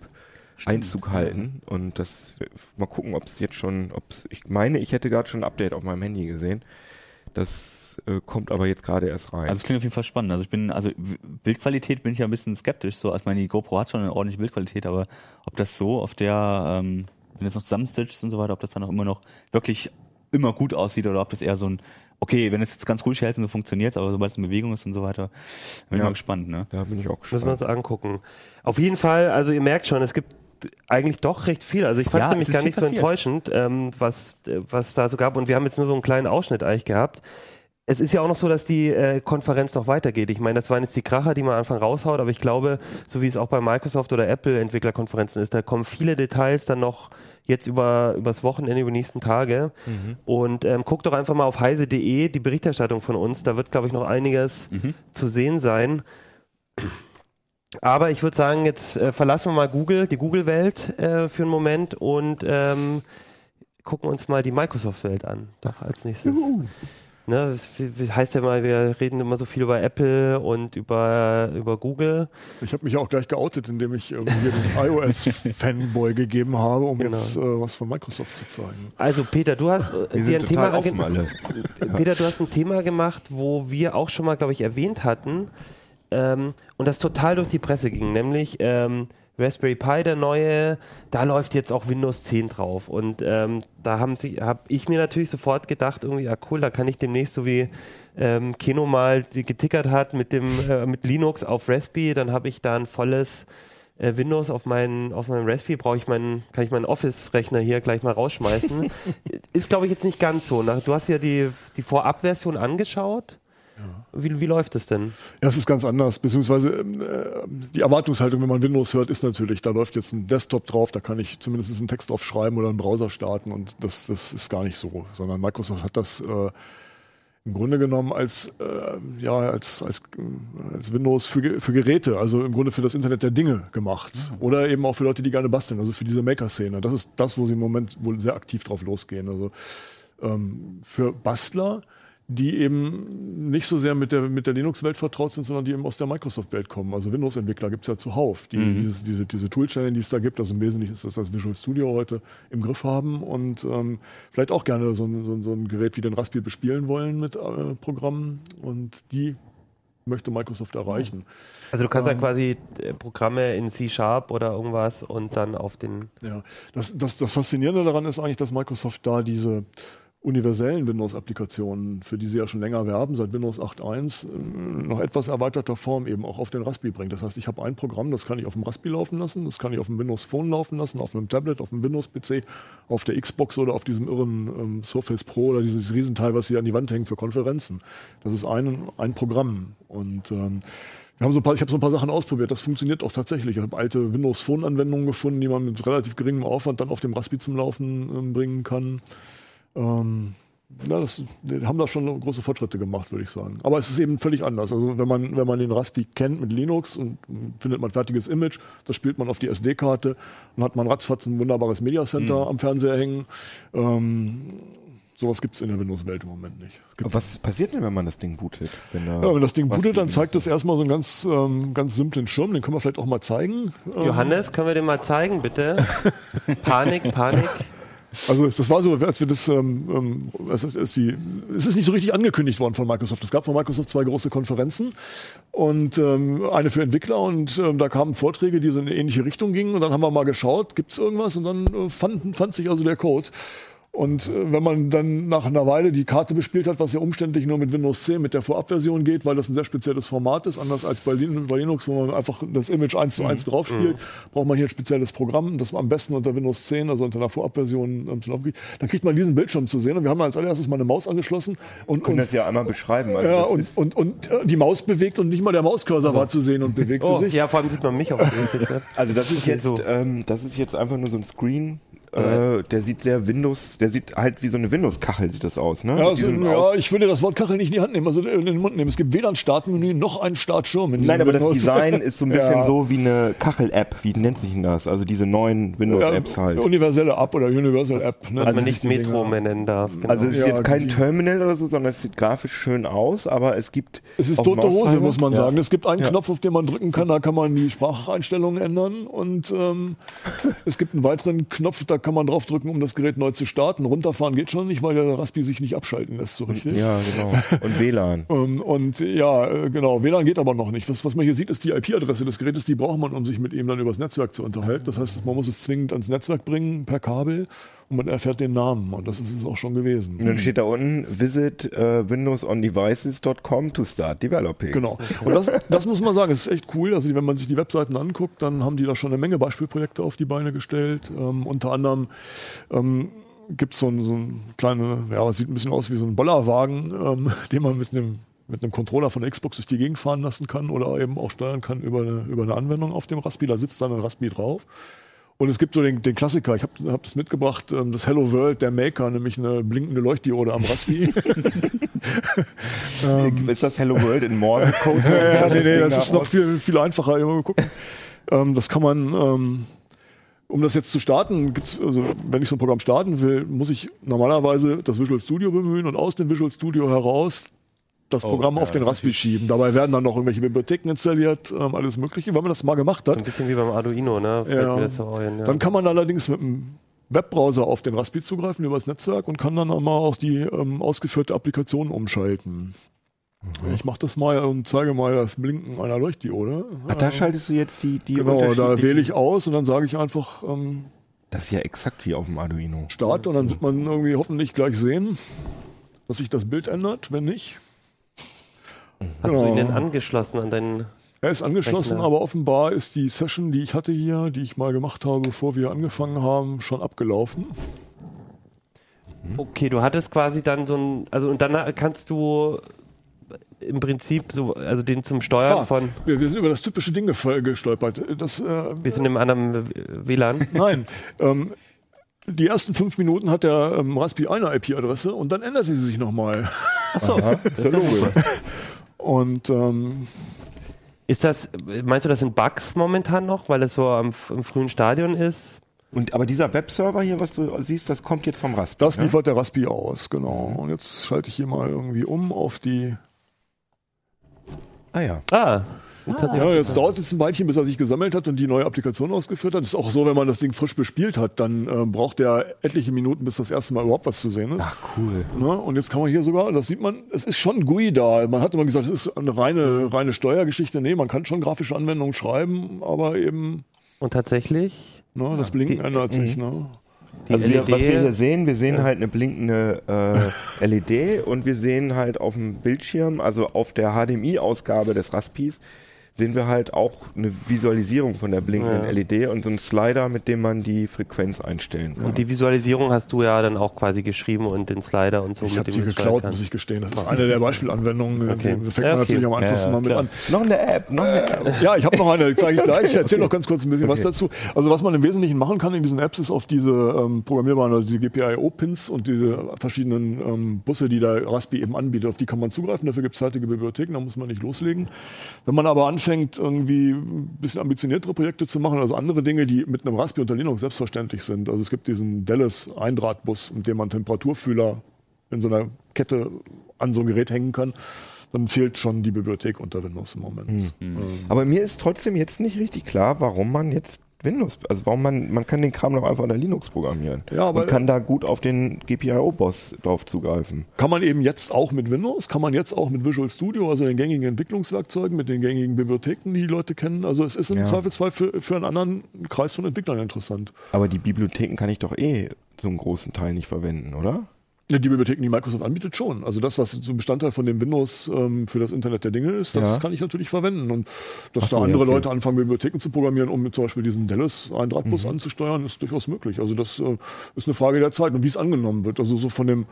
Einzug halten. Und das mal gucken, ob es jetzt schon, ob ich meine, ich hätte gerade schon ein Update auf meinem Handy gesehen. Das äh, kommt aber jetzt gerade erst rein. Also es klingt auf jeden Fall spannend. Also ich bin, also Bildqualität bin ich ja ein bisschen skeptisch. So, also ich meine, die GoPro hat schon eine ordentliche Bildqualität, aber ob das so auf der, ähm, wenn das noch zusammenstitcht und so weiter, ob das dann auch immer noch wirklich immer gut aussieht oder ob das eher so ein, okay, wenn es jetzt ganz ruhig hält und so funktioniert, aber sobald es in Bewegung ist und so weiter, bin ich Ja. mal gespannt, ne? da bin ich auch Müssen wir gespannt. uns angucken. Auf jeden Fall, also ihr merkt schon, es gibt eigentlich doch recht viel. Also ich fand Ja, es nämlich gar nicht so passiert. enttäuschend, ähm, was, äh, was da so gab. Und wir haben jetzt nur so einen kleinen Ausschnitt eigentlich gehabt. Es ist ja auch noch so, dass die äh, Konferenz noch weitergeht. Ich meine, das waren jetzt die Kracher, die man am Anfang raushaut, aber ich glaube, so wie es auch bei Microsoft oder Apple Entwicklerkonferenzen ist, da kommen viele Details dann noch jetzt über übers Wochenende, über die nächsten Tage. Und ähm, guckt doch einfach mal auf heise.de die Berichterstattung von uns. Da wird, glaube ich, noch einiges Mhm. zu sehen sein. Aber ich würde sagen, jetzt äh, verlassen wir mal Google, die Google-Welt äh, für einen Moment und ähm, gucken uns mal die Microsoft-Welt an. Doch, als nächstes. Ne, das heißt ja mal, wir reden immer so viel über Apple und über, über Google. Ich habe mich auch gleich geoutet, indem ich hier den iOS-Fanboy gegeben habe, um Genau. jetzt äh, was von Microsoft zu zeigen. Also Peter, du hast äh, Wir dir ein Thema. Peter, du hast ein Thema gemacht, wo wir auch schon mal, glaube ich, erwähnt hatten ähm, und das total durch die Presse ging, nämlich ähm, Raspberry Pi, der neue, da läuft jetzt auch Windows 10 drauf und ähm, da haben sie, habe ich mir natürlich sofort gedacht, irgendwie, ja cool, da kann ich demnächst so wie ähm, Keno mal getickert hat mit dem äh, mit Linux auf Raspberry, dann habe ich da ein volles äh, Windows auf meinen auf meinem Raspberry brauche ich meinen kann ich meinen Office Rechner hier gleich mal rausschmeißen. Ist glaube ich jetzt nicht ganz so. Nach, du hast ja die die Vorabversion angeschaut. Wie, wie läuft es denn? Ja, es ist ganz anders, beziehungsweise ähm, äh, die Erwartungshaltung, wenn man Windows hört, ist natürlich, da läuft jetzt ein Desktop drauf, da kann ich zumindest einen Text aufschreiben oder einen Browser starten und das, das ist gar nicht so, sondern Microsoft hat das äh, im Grunde genommen als, äh, ja, als, als, äh, als Windows für, für Geräte, also im Grunde für das Internet der Dinge gemacht. Oder eben auch für Leute, die gerne basteln, also für diese Maker-Szene. Das ist das, wo sie im Moment wohl sehr aktiv drauf losgehen. Also ähm, für Bastler, die eben nicht so sehr mit der, mit der Linux-Welt vertraut sind, sondern die eben aus der Microsoft-Welt kommen. Also Windows-Entwickler gibt es ja zuhauf, die diese, diese, diese Toolchain, die es da gibt, also im Wesentlichen ist das das Visual Studio heute im Griff haben und ähm, vielleicht auch gerne so ein, so, so ein Gerät wie den Raspberry bespielen wollen mit äh, Programmen und die möchte Microsoft erreichen. Also du kannst ja quasi äh, Programme in C Sharp oder irgendwas und dann auf den Ja, das, das, das Faszinierende daran ist eigentlich, dass Microsoft da diese universellen Windows-Applikationen, für die sie ja schon länger werben, seit Windows 8.1, äh, noch etwas erweiterter Form eben auch auf den Raspberry bringt. Das heißt, ich habe ein Programm, das kann ich auf dem Raspberry laufen lassen, das kann ich auf dem Windows Phone laufen lassen, auf einem Tablet, auf dem Windows-PC, auf der Xbox oder auf diesem irren ähm, Surface Pro oder dieses Riesenteil, was sie an die Wand hängen für Konferenzen. Das ist ein, ein Programm. Und ähm, wir haben so ein paar, ich habe so ein paar Sachen ausprobiert. Das funktioniert auch tatsächlich. Ich habe alte Windows Phone Anwendungen gefunden, die man mit relativ geringem Aufwand dann auf dem Raspberry zum Laufen ähm, bringen kann. Ähm, na, das, die haben da schon große Fortschritte gemacht, würde ich sagen. Aber es ist eben völlig anders. Also wenn man, wenn man den Raspi kennt mit Linux und findet man ein fertiges Image, das spielt man auf die SD-Karte, dann hat man ratzfatz ein wunderbares Media Center mhm. am Fernseher hängen. Ähm, sowas gibt es in der Windows-Welt im Moment nicht. was passiert denn, wenn man das Ding bootet? Wenn, ja, wenn das Ding bootet, dann zeigt das erstmal so einen ganz, ähm, ganz simplen Schirm, den können wir vielleicht auch mal zeigen. Johannes, können wir den mal zeigen, bitte? Panik, Panik. Also das war so, als wir das, ähm, ähm es, ist, es, ist nicht so richtig angekündigt worden von Microsoft. Es gab von Microsoft zwei große Konferenzen und ähm, eine für Entwickler und ähm, da kamen Vorträge, die so in eine ähnliche Richtung gingen und dann haben wir mal geschaut, gibt es irgendwas und dann äh, fand, fand sich also der Code und äh, wenn man dann nach einer Weile die Karte bespielt hat, was ja umständlich nur mit Windows 10 mit der Vorabversion geht, weil das ein sehr spezielles Format ist, anders als bei, Linux, wo man einfach das Image eins zu eins mhm. drauf spielt, mhm. braucht man hier ein spezielles Programm, das man am besten unter Windows 10, also unter einer Vorabversion ähm, zu laufen kriegt. Dann kriegt man diesen Bildschirm zu sehen und wir haben als allererstes mal eine Maus angeschlossen. Und, können und, das ja einmal beschreiben. Also ja, und, und, und, äh, die Maus bewegt und nicht mal der Mauscursor war zu sehen und bewegte oh, sich. Ja, vor allem sieht man mich auf dem Also das ist jetzt, ähm, das ist jetzt einfach nur so ein Screen, äh, der sieht sehr Windows, der sieht halt wie so eine Windows-Kachel sieht das aus, ne? Ja, also, ja ich würde das Wort Kachel nicht in die Hand nehmen, also in den Mund nehmen. Es gibt weder ein Startmenü noch einen Startschirm. Nein, aber Windows. das Design ist so ein bisschen ja. so wie eine Kachel-App. Wie nennt sich denn das? Also diese neuen Windows-Apps ja, halt. Universelle App oder Universal App. Ne? Also man nicht Metro mehr nennen darf. Genau. Also es ist jetzt kein Terminal oder so, sondern es sieht grafisch schön aus, aber es gibt. Es ist tote Hose, muss man sagen. Es gibt einen Knopf, auf den man drücken kann, da kann man die Spracheinstellungen ändern und ähm, es gibt einen weiteren Knopf, da kann man drauf drücken, um das Gerät neu zu starten. Runterfahren geht schon nicht, weil der Raspi sich nicht abschalten lässt so richtig. Ja, genau. Und WLAN. und, und ja, äh, genau. WLAN geht aber noch nicht. Was, was man hier sieht, ist die IP-Adresse des Gerätes. Die braucht man, um sich mit ihm dann übers Netzwerk zu unterhalten. Das heißt, man muss es zwingend ans Netzwerk bringen per Kabel und man erfährt den Namen. Und das ist es auch schon gewesen. Und dann steht da unten, visit uh, windowsondevices.com to start developing. Genau. Und das, das muss man sagen, ist echt cool. Also wenn man sich die Webseiten anguckt, dann haben die da schon eine Menge Beispielprojekte auf die Beine gestellt. Ähm, unter anderem ähm, gibt so es so ein kleine, ja, sieht ein bisschen aus wie so ein Bollerwagen, ähm, den man mit einem mit einem Controller von Xbox durch die Gegend fahren lassen kann oder eben auch steuern kann über eine, über eine Anwendung auf dem Raspi. Da sitzt dann ein Raspi drauf. Und es gibt so den, den Klassiker, ich habe hab das mitgebracht, ähm, das Hello World der Maker, nämlich eine blinkende Leuchtdiode am Raspi. ähm, ist das Hello World in Morse-Code? ja, nee, nee, das ist noch viel, viel einfacher. Mal gucken. Ähm, das kann man, um das jetzt zu starten, gibt's, also wenn ich so ein Programm starten will, muss ich normalerweise das Visual Studio bemühen und aus dem Visual Studio heraus das oh, Programm ja, auf den Raspi schieben. Dabei werden dann noch irgendwelche Bibliotheken installiert, ähm, alles Mögliche. Wenn man das mal gemacht hat. Ein bisschen wie beim Arduino, ne? Ja, so ein, ja. Dann kann man allerdings mit einem Webbrowser auf den Raspi zugreifen über das Netzwerk und kann dann auch mal auch die ähm, ausgeführte Applikation umschalten. Mhm. Ich mache das mal und zeige mal das Blinken einer Leuchtdiode. Ach, da schaltest du jetzt die, die Genau, da wähle ich aus und dann sage ich einfach. Ähm, das ist ja exakt wie auf dem Arduino. Start und dann wird man irgendwie hoffentlich gleich sehen, dass sich das Bild ändert. Wenn nicht, Hast genau. du ihn denn angeschlossen an deinen er ist angeschlossen, Rechner. aber offenbar ist die Session, die ich hatte hier, die ich mal gemacht habe, bevor wir angefangen haben, schon abgelaufen. Okay, du hattest quasi dann so ein, also und dann kannst du im Prinzip so, also den zum Steuern ah, von. Wir, wir, sind über das typische Ding gestolpert. Das, äh, wir sind im anderen WLAN. Nein. Ähm, die ersten fünf Minuten hat der ähm, Raspi eine IP-Adresse und dann änderte sie sich nochmal. Achso, das ist ja logisch. Und ähm, ist das, meinst du, das sind Bugs momentan noch, weil es so am, im frühen Stadion ist? Und aber dieser Webserver hier, was du siehst, das kommt jetzt vom Raspi. Das liefert ja? der Raspi aus, genau. Und jetzt schalte ich hier mal irgendwie um auf die. Ah ja. Ah. Jetzt ah. Ja, jetzt dauert es ein Weilchen, bis er sich gesammelt hat und die neue Applikation ausgeführt hat. Das ist auch so, wenn man das Ding frisch bespielt hat, dann äh, braucht der etliche Minuten, bis das erste Mal überhaupt was zu sehen ist. Ach cool. Ne? Und jetzt kann man hier sogar, das sieht man, es ist schon GUI da. Man hat immer gesagt, es ist eine reine, reine Steuergeschichte. Nee, man kann schon grafische Anwendungen schreiben, aber eben. Und tatsächlich? Ne, das Blinken die, ändert sich. Ne? also wir, was wir hier sehen, wir sehen ja. halt eine blinkende äh, LED und wir sehen halt auf dem Bildschirm, also auf der HDMI-Ausgabe des Raspis, sehen wir halt auch eine Visualisierung von der blinkenden Ja. LED und so einen Slider, mit dem man die Frequenz einstellen kann. Und die Visualisierung hast du ja dann auch quasi geschrieben und den Slider und so. Ich mit habe dem die geklaut, muss ich gestehen. Das ist eine der Beispielanwendungen. Okay. Da fängt man okay. natürlich am einfachsten Ja, mal mit klar. an. noch eine App, noch eine App. Ja, ich habe noch eine, zeige ich gleich. Ich erzähle noch ganz kurz ein bisschen was dazu. Also was man im Wesentlichen machen kann in diesen Apps ist auf diese ähm, programmierbaren, also diese GPIO-Pins und diese verschiedenen ähm, Busse, die der Raspi eben anbietet, auf die kann man zugreifen. Dafür gibt es fertige Bibliotheken, da muss man nicht loslegen. Wenn man aber anfängt, irgendwie ein bisschen ambitioniertere Projekte zu machen, also andere Dinge, die mit einem Raspi unter Linux selbstverständlich sind. Also es gibt diesen Dallas Eindrahtbus, mit dem man Temperaturfühler in so einer Kette an so ein Gerät hängen kann. Dann fehlt schon die Bibliothek unter Windows im Moment. Ähm, Aber mir ist trotzdem jetzt nicht richtig klar, warum man jetzt Windows, also warum man, man kann den Kram doch einfach unter Linux programmieren. Ja, aber- und kann da gut auf den GPIO-Boss drauf zugreifen. Kann man eben jetzt auch mit Windows, kann man jetzt auch mit Visual Studio, also den gängigen Entwicklungswerkzeugen, mit den gängigen Bibliotheken, die die Leute kennen. Also es ist im Ja. Zweifelsfall für, für einen anderen Kreis von Entwicklern interessant. Aber die Bibliotheken kann ich doch eh zum großen Teil nicht verwenden, oder? Ja, die Bibliotheken, die Microsoft anbietet, schon. Also das, was so Bestandteil von dem Windows ähm, für das Internet der Dinge ist, das Ja. kann ich natürlich verwenden. Und dass so, da andere okay. Leute anfangen, Bibliotheken zu programmieren, um zum Beispiel diesen Dallas-Eindrahtbus Mhm. anzusteuern, ist durchaus möglich. Also das äh, ist eine Frage der Zeit und wie es angenommen wird. Also so von dem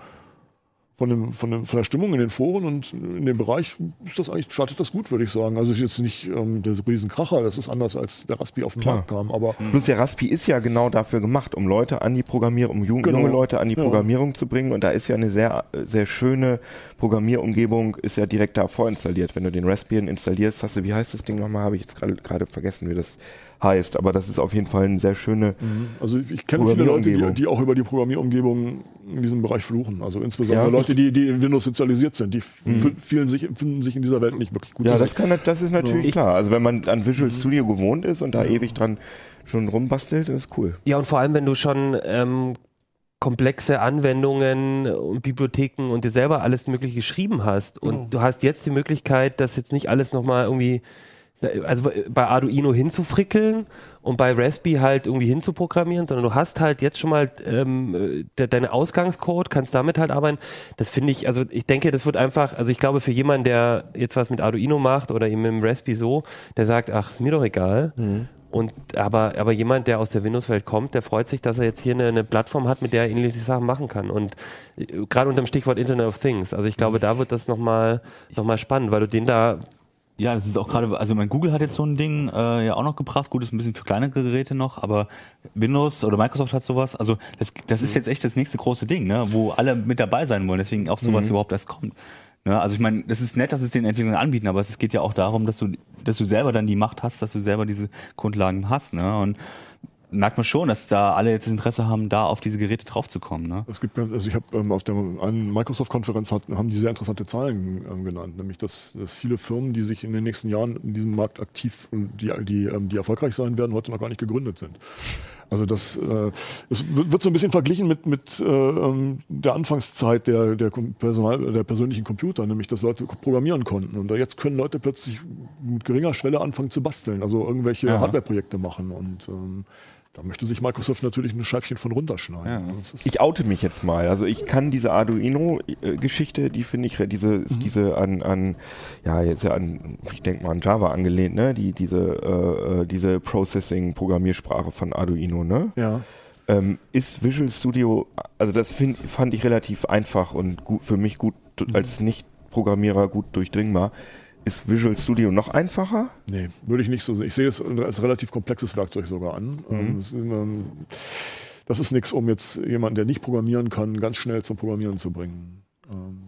von, dem, von, dem, von der Stimmung in den Foren und in dem Bereich ist das eigentlich, startet das gut, würde ich sagen. Also ist jetzt nicht ähm, der Riesenkracher, das ist anders als der Raspi auf den Klar. Markt kam, aber Plus der Raspi ist ja genau dafür gemacht, um Leute an die Programmierung, um Genau. junge Leute an die Ja. Programmierung zu bringen. Und da ist ja eine sehr, sehr schöne Programmierumgebung, ist ja direkt da vorinstalliert. Wenn du den Raspbian installierst, hast du, wie heißt das Ding nochmal? Habe ich jetzt gerade gerade vergessen, wie das heißt. Aber das ist auf jeden Fall eine sehr schöne. Also ich kenne viele Leute, die, die auch über die Programmierumgebung in diesem Bereich fluchen. Also insbesondere Ja, Leute, die, die in Windows sozialisiert sind, die mhm. sich, finden sich in dieser Welt nicht wirklich gut Ja, das, kann, das ist natürlich klar. Also wenn man an Visual Studio gewohnt ist und da ewig dran schon rumbastelt, dann ist cool. Ja, und vor allem, wenn du schon ähm, komplexe Anwendungen und Bibliotheken und dir selber alles Mögliche geschrieben hast und Genau. du hast jetzt die Möglichkeit, das jetzt nicht alles nochmal irgendwie, also bei Arduino hinzufrickeln und bei Raspi halt irgendwie hinzuprogrammieren, sondern du hast halt jetzt schon mal ähm, de deine Ausgangscode, kannst damit halt arbeiten. Das finde ich, also ich denke, das wird einfach, also ich glaube, für jemanden, der jetzt was mit Arduino macht oder eben mit dem Raspi so, der sagt, ach, ist mir doch egal. Und aber, aber jemand, der aus der Windows-Welt kommt, der freut sich, dass er jetzt hier eine, eine Plattform hat, mit der er ähnliche Sachen machen kann. Und äh, gerade unter dem Stichwort Internet of Things. Also ich glaube, da wird das nochmal noch mal spannend, weil du den da Ja, das ist auch gerade, also mein Google hat jetzt so ein Ding äh, ja auch noch gebracht. Gut, ist ein bisschen für kleinere Geräte noch, aber Windows oder Microsoft hat sowas. Also das, das ist jetzt echt das nächste große Ding, ne, wo alle mit dabei sein wollen. Deswegen auch sowas überhaupt erst kommt. Ne, also ich meine, das ist nett, dass es den Entwicklern anbieten, aber es geht ja auch darum, dass du, dass du selber dann die Macht hast, dass du selber diese Grundlagen hast. Ne, und merkt man schon, dass da alle jetzt das Interesse haben, da auf diese Geräte draufzukommen. Ne? Es gibt, also ich habe ähm, auf der einen Microsoft-Konferenz haben die sehr interessante Zahlen ähm, genannt, nämlich dass, dass viele Firmen, die sich in den nächsten Jahren in diesem Markt aktiv und die, die, ähm, die erfolgreich sein werden, heute noch gar nicht gegründet sind. Also das äh, es wird, so ein bisschen verglichen mit, mit äh, ähm, der Anfangszeit der, der, Personal, der persönlichen Computer, nämlich dass Leute programmieren konnten. Und jetzt können Leute plötzlich mit geringer Schwelle anfangen zu basteln, also irgendwelche. Hardware-Projekte machen. Und ähm, da möchte sich Microsoft natürlich ein Scheibchen von runterschneiden. Ja. Ich oute mich jetzt mal. Also ich kann diese Arduino-Geschichte, die finde ich, diese, diese an, an, ja, jetzt ja an, ich denke mal an Java angelehnt, ne? Die, diese, äh, äh, diese Processing-Programmiersprache von Arduino, ne? Ja. Ähm, ist Visual Studio, also das find, fand ich relativ einfach und gut, für mich gut, als Nicht-Programmierer gut durchdringbar. Ist Visual Studio noch einfacher? Nee, würde ich nicht so sehen. Ich sehe es als relativ komplexes Werkzeug sogar an. Ist, ähm, Das ist nichts, um jetzt jemanden, der nicht programmieren kann, ganz schnell zum Programmieren zu bringen. Ähm,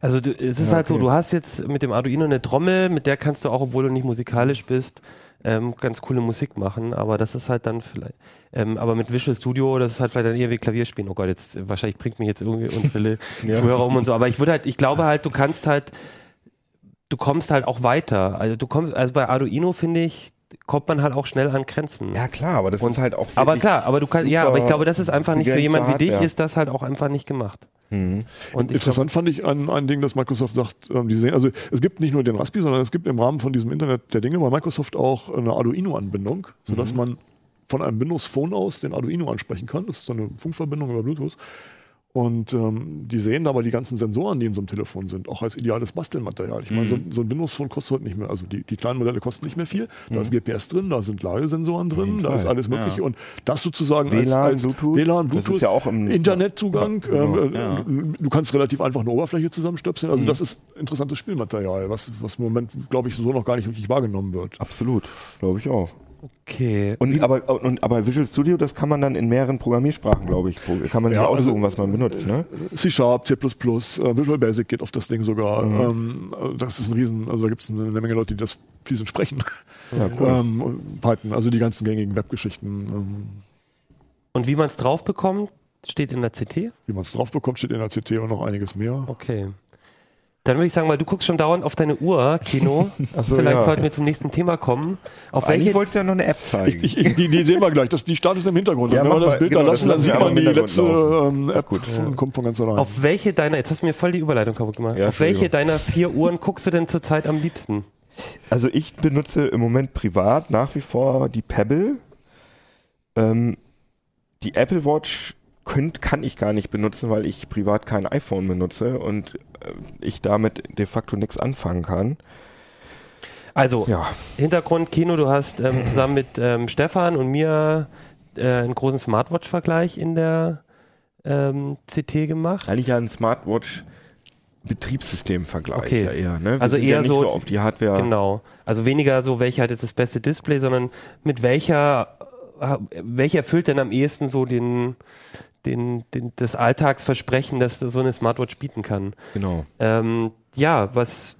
Also du, es ist Ja, halt so, okay. du hast jetzt mit dem Arduino eine Trommel, mit der kannst du auch, obwohl du nicht musikalisch bist, ähm, ganz coole Musik machen, aber das ist halt dann vielleicht, ähm, aber mit Visual Studio, das ist halt vielleicht dann eher wie Klavierspielen. Oh Gott, jetzt wahrscheinlich bringt mich jetzt irgendwie unsere Zuhörer um und so, aber ich würde halt, ich glaube halt, du kannst halt, du kommst halt auch weiter. Also du kommst, also bei Arduino finde ich, kommt man halt auch schnell an Grenzen. Ja klar, aber das Und- ist halt auch aber klar, aber du kannst, ja, aber ich glaube, das ist einfach nicht für begrenzte jemand wie dich, Hardware. ist das halt auch einfach nicht gemacht. Mhm. Und ich Interessant fand ich ein, ein Ding, dass Microsoft sagt, ähm, die sehen, also es gibt nicht nur den Raspi, sondern es gibt im Rahmen von diesem Internet der Dinge bei Microsoft auch eine Arduino-Anbindung, sodass man von einem Windows Phone aus den Arduino ansprechen kann. Das ist so eine Funkverbindung über Bluetooth. Und ähm, die sehen aber die ganzen Sensoren, die in so einem Telefon sind, auch als ideales Bastelmaterial. Ich meine, so, so, ein Windows Phone kostet heute nicht mehr, also die, die kleinen Modelle kosten nicht mehr viel. Da mhm. ist GPS drin, da sind Ladesensoren drin, da ist alles Mögliche. Ja. Und das sozusagen WLAN, als, als Bluetooth, WLAN, Bluetooth, ja auch im Internetzugang. Ja, genau. ähm, äh, du kannst relativ einfach eine Oberfläche zusammenstöpseln. Also mhm. das ist interessantes Spielmaterial, was, was im Moment, glaube ich, so noch gar nicht wirklich wahrgenommen wird. Absolut, glaube ich auch. Okay. Und aber, und, aber Visual Studio, das kann man dann in mehreren Programmiersprachen, glaube ich, kann man sich ja, aussuchen, also, was man benutzt. Ne? C Sharp, C++, uh, Visual Basic geht auf das Ding sogar. Mhm. Ähm, das ist ein Riesen, also da gibt es eine, eine, Menge Leute, die das fließend sprechen. Ja, cool. ähm, Python, also die ganzen gängigen Webgeschichten. Ähm. Und wie man es drauf bekommt, steht in der CT? Wie man es drauf bekommt, steht in der CT und noch einiges mehr. Okay. Dann würde ich sagen, weil du guckst schon dauernd auf deine Uhr, Kino. so, Vielleicht ja. sollten wir zum nächsten Thema kommen. Auf Eigentlich welche wolltest du ja noch eine App zeigen. Ich, ich, die, die, sehen wir gleich. Das, die startet im Hintergrund. Ja, Wenn wir das Bild genau, da lassen, dann sieht man die letzte ähm, App Gut. Von, kommt von ganz allein. Auf welche deiner, jetzt hast du mir voll die Überleitung kaputt gemacht. Ja, auf welche deiner vier Uhren guckst du denn zurzeit am liebsten? Also ich benutze im Moment privat nach wie vor die Pebble. Ähm, die Apple Watch könnt, kann ich gar nicht benutzen, weil ich privat kein iPhone benutze und äh, ich damit de facto nichts anfangen kann. Also, ja. Hintergrund Kino, du hast ähm, zusammen mit ähm, Stefan und mir äh, einen großen Smartwatch-Vergleich in der ähm, CT gemacht. Eigentlich ja ein Smartwatch Betriebssystem-Vergleich okay. ja eher. Ne? also eher ja so, so, auf die Hardware. Genau. Also weniger so, welcher hat jetzt das beste Display, sondern mit welcher, äh, welcher erfüllt denn am ehesten so den, den, den, das Alltagsversprechen, das so eine Smartwatch bieten kann. Genau. Ähm, ja, was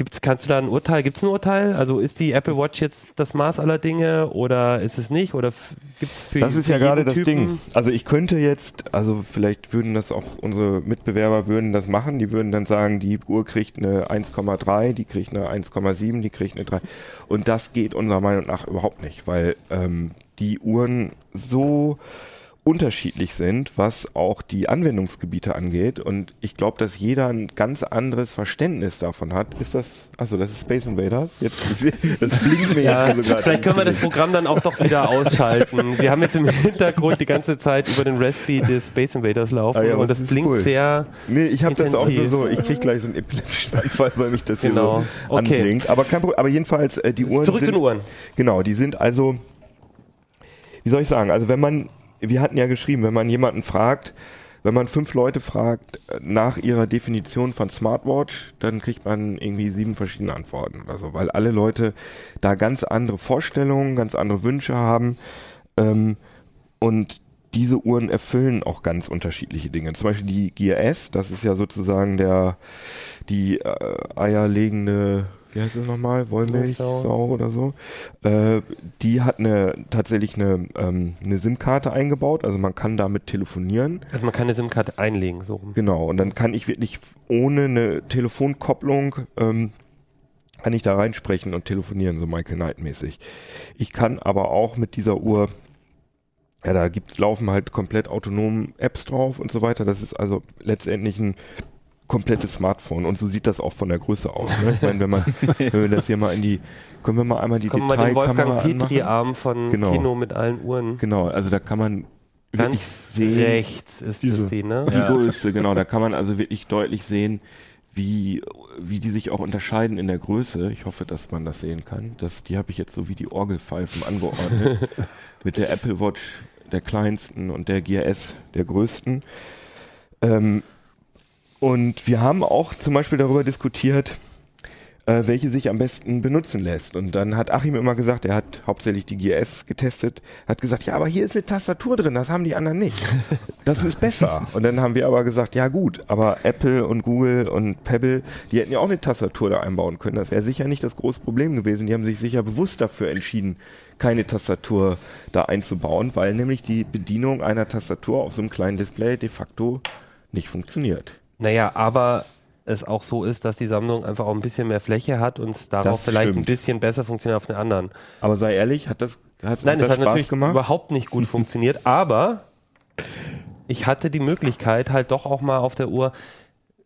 gibt's, kannst du da ein Urteil, gibt es ein Urteil? Also ist die Apple Watch jetzt das Maß aller Dinge oder ist es nicht? Oder gibt es für Das ist für ja gerade das Ding. Also ich könnte jetzt, also vielleicht würden das auch unsere Mitbewerber würden das machen, die würden dann sagen, die Uhr kriegt eine 1,3, die kriegt eine 1,7, die kriegt eine 3. Und das geht unserer Meinung nach überhaupt nicht, weil ähm, die Uhren so unterschiedlich sind, was auch die Anwendungsgebiete angeht. Und ich glaube, dass jeder ein ganz anderes Verständnis davon hat. Ist das, also das ist Space Invaders? Jetzt, das blinkt mir ja, jetzt sogar. Vielleicht können wir das Programm dann auch doch wieder ausschalten. Wir haben jetzt im Hintergrund die ganze Zeit über den Raspberry des Space Invaders laufen ah ja, und das, blinkt cool. sehr. Nee, ich habe das auch so, ich kriege gleich so einen epileptischen Anfall, weil mich das hier genau. so okay. anblinkt. Aber kein Problem. Aber jedenfalls, äh, die Uhren. Zurück sind, zu den Uhren. Genau, die sind also, wie soll ich sagen, also wenn man wir hatten ja geschrieben, wenn man jemanden fragt, wenn man fünf Leute fragt nach ihrer Definition von Smartwatch, dann kriegt man irgendwie sieben verschiedene Antworten oder so, weil alle Leute da ganz andere Vorstellungen, ganz andere Wünsche haben ähm, und diese Uhren erfüllen auch ganz unterschiedliche Dinge. Zum Beispiel die Gear S, das ist ja sozusagen der die äh, eierlegende wie heißt es nochmal, Wollmilchsau oder so, äh, die hat eine tatsächlich eine, ähm, eine SIM-Karte eingebaut, also man kann damit telefonieren. Also man kann eine SIM-Karte einlegen, so rum. Genau, und dann kann ich wirklich ohne eine Telefonkopplung ähm, kann ich da reinsprechen und telefonieren, so Michael Knight mäßig. Ich kann aber auch mit dieser Uhr ja, da gibt, laufen halt komplett autonom Apps drauf und so weiter. Das ist also letztendlich ein komplettes Smartphone und so sieht das auch von der Größe aus. Ne? Ich meine, wenn man, wenn wir das hier mal in die, können wir mal einmal die Kommen Detailkamera mal den Wolfgang Petri-Arm von genau. Kino mit allen Uhren. Genau, also da kann man Ganz sehen, rechts ist diese, die, ne? Die ja. Größe, genau, da kann man also wirklich deutlich sehen, wie, wie die sich auch unterscheiden in der Größe. Ich hoffe, dass man das sehen kann. Das, die habe ich jetzt so wie die Orgelpfeifen angeordnet. mit der Apple Watch der kleinsten und der GS der größten. Ähm, und wir haben auch zum Beispiel darüber diskutiert, äh, welche sich am besten benutzen lässt. Und dann hat Achim immer gesagt, er hat hauptsächlich die GS getestet, hat gesagt, ja, aber hier ist eine Tastatur drin, das haben die anderen nicht. Das ist besser. Und dann haben wir aber gesagt, ja gut, aber Apple und Google und Pebble, die hätten ja auch eine Tastatur da einbauen können. Das wäre sicher nicht das große Problem gewesen. Die haben sich sicher bewusst dafür entschieden, keine Tastatur da einzubauen, weil nämlich die Bedienung einer Tastatur auf so einem kleinen Display de facto nicht funktioniert. Naja, aber es auch so ist, dass die Sammlung einfach auch ein bisschen mehr Fläche hat und es darauf das vielleicht stimmt. ein bisschen besser funktioniert auf den anderen. Aber sei ehrlich, hat das hat, Nein, hat das, hat natürlich gemacht? überhaupt nicht gut funktioniert, aber ich hatte die Möglichkeit halt doch auch mal auf der Uhr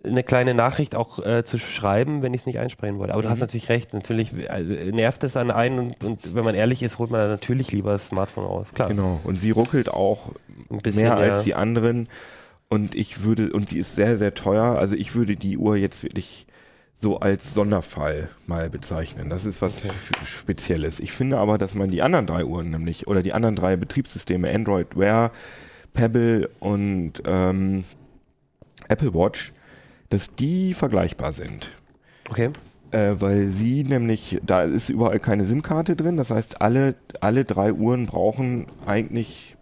eine kleine Nachricht auch äh, zu schreiben, wenn ich es nicht einsprechen wollte. Aber du hast natürlich recht, natürlich also, nervt es an einen und, und, wenn man ehrlich ist, holt man natürlich lieber das Smartphone aus. Klar. Genau. Und sie ruckelt auch mehr ja. als die anderen. Und ich würde, und sie ist sehr, sehr teuer. Also ich würde die Uhr jetzt wirklich so als Sonderfall mal bezeichnen. Das ist was okay. Spezielles. Ich finde aber, dass man die anderen drei Uhren nämlich, oder die anderen drei Betriebssysteme, Android Wear, Pebble und ähm, Apple Watch, dass die vergleichbar sind. Okay. Äh, weil sie nämlich, da ist überall keine SIM-Karte drin, das heißt, alle, alle drei Uhren brauchen eigentlich,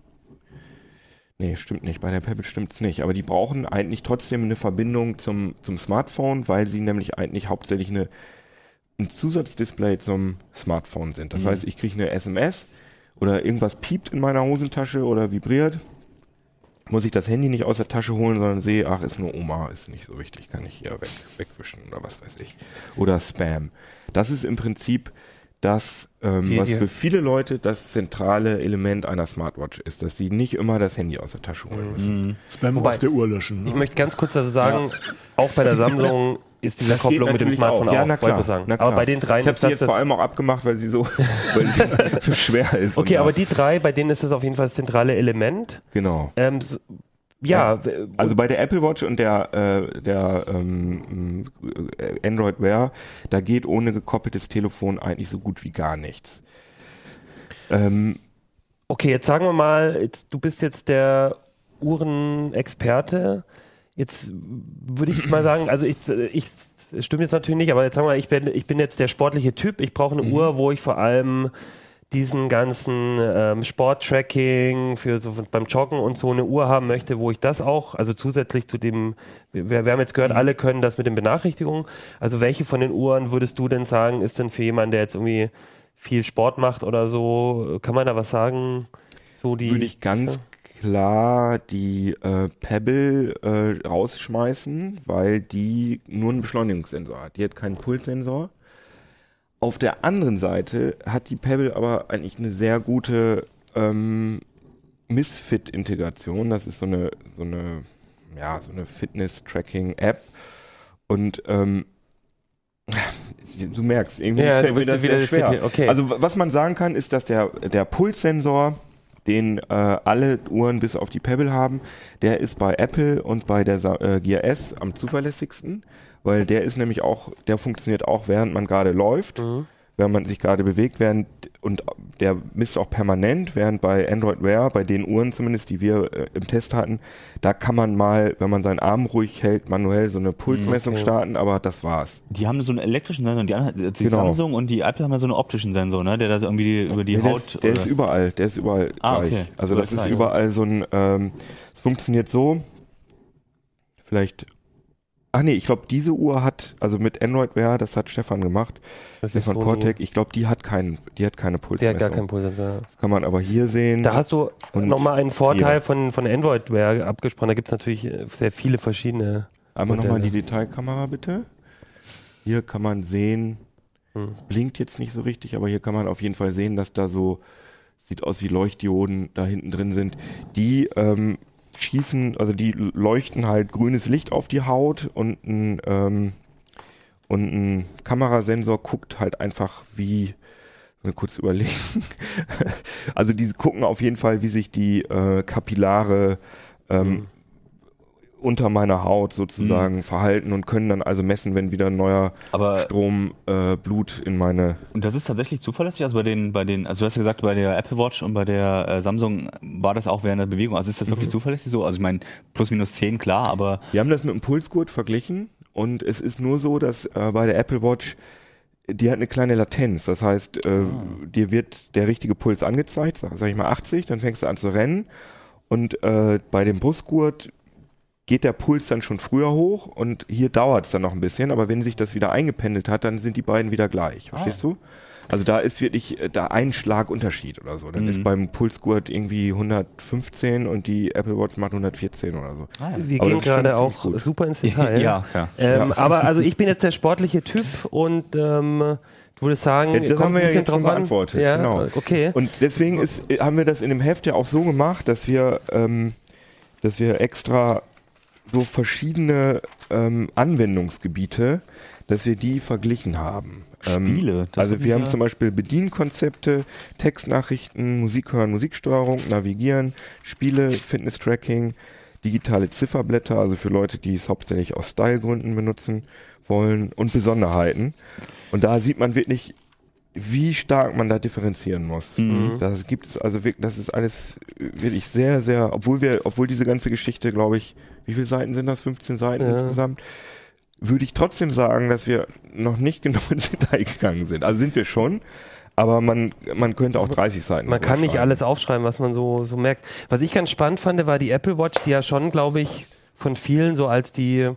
nee, stimmt nicht, bei der Pebble stimmt es nicht, aber die brauchen eigentlich trotzdem eine Verbindung zum, zum Smartphone, weil sie nämlich eigentlich hauptsächlich eine, ein Zusatzdisplay zum Smartphone sind. Das mhm. heißt, ich kriege eine SMS oder irgendwas piept in meiner Hosentasche oder vibriert muss ich das Handy nicht aus der Tasche holen, sondern sehe, ach, ist nur Oma, ist nicht so wichtig, kann ich hier weg, wegwischen oder was weiß ich. Oder Spam. Das ist im Prinzip das, ähm, die, was die. für viele Leute das zentrale Element einer Smartwatch ist, dass sie nicht immer das Handy aus der Tasche holen müssen. Mhm. Spam Wobei, auf der Uhr löschen. Ne? Ich möchte ganz kurz dazu sagen, ja. auch bei der Sammlung ist diese das Kopplung mit dem Smartphone auch. Ja, na klar, sagen. Na klar. Aber bei den drei ich habe sie jetzt vor allem auch abgemacht, weil sie so weil sie schwer ist. Okay, aber die drei, bei denen ist es auf jeden Fall das zentrale Element. Genau. Ähm, ja, also bei der Apple Watch und der, äh, der ähm, äh, Android Wear, da geht ohne gekoppeltes Telefon eigentlich so gut wie gar nichts. Ähm, okay, jetzt sagen wir mal, jetzt, du bist jetzt der Uhrenexperte. Jetzt würde ich mal sagen, also ich, ich stimmt jetzt natürlich nicht, aber jetzt sagen wir mal, ich bin, ich bin jetzt der sportliche Typ. Ich brauche eine mhm. Uhr, wo ich vor allem diesen ganzen ähm, Sporttracking für so beim Joggen und so eine Uhr haben möchte, wo ich das auch, also zusätzlich zu dem, wir, wir haben jetzt gehört, mhm. alle können das mit den Benachrichtigungen. Also welche von den Uhren würdest du denn sagen, ist denn für jemanden, der jetzt irgendwie viel Sport macht oder so, kann man da was sagen? So die, Würde ich ganz ja? klar die äh, Pebble äh, rausschmeißen, weil die nur einen Beschleunigungssensor hat. Die hat keinen Pulssensor. Auf der anderen Seite hat die Pebble aber eigentlich eine sehr gute ähm, Misfit-Integration. Das ist so eine, so eine, ja, so eine Fitness-Tracking-App. Und ähm, du merkst, irgendwie ja, fällt mir das sehr schwer. Okay. Also was man sagen kann, ist, dass der, der Pulssensor, den äh, alle Uhren bis auf die Pebble haben, der ist bei Apple und bei der äh, Gear S am zuverlässigsten weil der ist nämlich auch, der funktioniert auch, während man gerade läuft, mhm. während man sich gerade bewegt, während und der misst auch permanent, während bei Android Wear, bei den Uhren zumindest, die wir äh, im Test hatten, da kann man mal, wenn man seinen Arm ruhig hält, manuell so eine Pulsmessung okay. starten, aber das war's. Die haben so einen elektrischen Sensor, die, anderen, die genau. Samsung und die Apple haben ja so einen optischen Sensor, ne, der da so irgendwie die, über die ja, Haut. Ist, der ist überall, der ist überall ah, gleich. Okay. Also das, das ist überall so ein, ähm, es funktioniert so, vielleicht Ach nee, ich glaube, diese Uhr hat, also mit Android Wear, das hat Stefan gemacht, das Stefan so Portek, ich glaube, die hat keinen, die hat keine Pulsmessung. Der hat gar keinen Pulsmessung. Das kann man aber hier sehen. Da hast du nochmal einen Vorteil von, von Android Wear abgesprochen. Da gibt es natürlich sehr viele verschiedene. Einmal nochmal die Detailkamera bitte. Hier kann man sehen, hm. blinkt jetzt nicht so richtig, aber hier kann man auf jeden Fall sehen, dass da so, sieht aus wie Leuchtdioden da hinten drin sind, die ähm, schießen, also die leuchten halt grünes Licht auf die Haut und ein, ähm, und ein Kamerasensor guckt halt einfach wie, mal kurz überlegen. also die gucken auf jeden Fall, wie sich die äh, Kapillare ähm, mhm unter meiner Haut sozusagen mhm. verhalten und können dann also messen, wenn wieder ein neuer Aber Strom äh, Blut in meine. Und das ist tatsächlich zuverlässig. Also bei den, bei den, also du hast ja gesagt, bei der Apple Watch und bei der äh, Samsung war das auch während der Bewegung. Also ist das wirklich mhm. zuverlässig so? Also ich meine, plus minus zehn, klar, aber. Wir haben das mit dem Pulsgurt verglichen und es ist nur so, dass äh, bei der Apple Watch die hat eine kleine Latenz. Das heißt, äh, ah. dir wird der richtige Puls angezeigt, sag, sag ich mal 80, dann fängst du an zu rennen. Und äh, bei dem Brustgurt geht der Puls dann schon früher hoch und hier dauert es dann noch ein bisschen, aber wenn sich das wieder eingependelt hat, dann sind die beiden wieder gleich. Verstehst ah. du? Also da ist wirklich äh, da ein Schlagunterschied oder so. Dann mhm. ist beim Pulsgurt irgendwie 115 und die Apple Watch macht 114 oder so. Ah, Wir aber gehen gerade auch super ins Detail. ja, ja. Ähm, ja. Aber also ich bin jetzt der sportliche Typ und ähm, Du würdest sagen, ja, das haben wir ja jetzt schon beantwortet. Ja, genau. okay. Und deswegen ist, haben wir das in dem Heft ja auch so gemacht, dass wir, ähm, dass wir extra so verschiedene ähm, Anwendungsgebiete, dass wir die verglichen haben. Ähm, Spiele. das also wir haben zum Beispiel Bedienkonzepte, Textnachrichten, Musik hören, Musiksteuerung, Navigieren, Spiele, Fitness-Tracking, digitale Zifferblätter, also für Leute, die es hauptsächlich aus Stylegründen benutzen wollen und Besonderheiten. Und da sieht man wirklich, wie stark man da differenzieren muss. Mhm. Das gibt es also wirklich, das ist alles wirklich sehr, sehr, obwohl wir, obwohl diese ganze Geschichte, glaube ich, wie viele Seiten sind das? 15 Seiten Ja. insgesamt? Würde ich trotzdem sagen, dass wir noch nicht genau ins Detail gegangen sind. Also sind wir schon, aber man, man könnte auch 30 Seiten. Man kann nicht alles aufschreiben, was man so, so merkt. Was ich ganz spannend fand, war die Apple Watch, die ja schon, glaube ich, von vielen so als die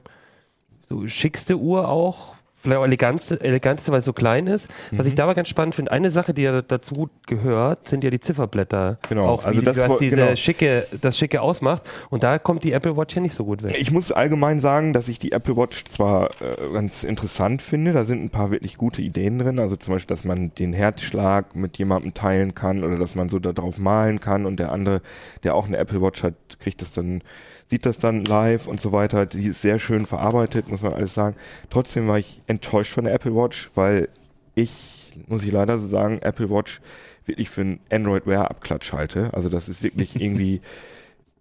so schickste Uhr auch, vielleicht auch elegantste, elegantste, weil es so klein ist. Was Mhm. ich da aber ganz spannend finde, eine Sache, die ja dazu gehört, sind ja die Zifferblätter. Genau, Auch also wie, das was diese genau. schicke, das Schicke ausmacht. Und da kommt die Apple Watch ja nicht so gut weg. Ich muss allgemein sagen, dass ich die Apple Watch zwar äh, ganz interessant finde, da sind ein paar wirklich gute Ideen drin, also zum Beispiel, dass man den Herzschlag mit jemandem teilen kann oder dass man so da drauf malen kann und der andere, der auch eine Apple Watch hat, kriegt das dann, sieht das dann live und so weiter. Die ist sehr schön verarbeitet, muss man alles sagen. Trotzdem war ich enttäuscht von der Apple Watch, weil ich, muss ich leider so sagen, Apple Watch wirklich für einen Android Wear Abklatsch halte. Also das ist wirklich irgendwie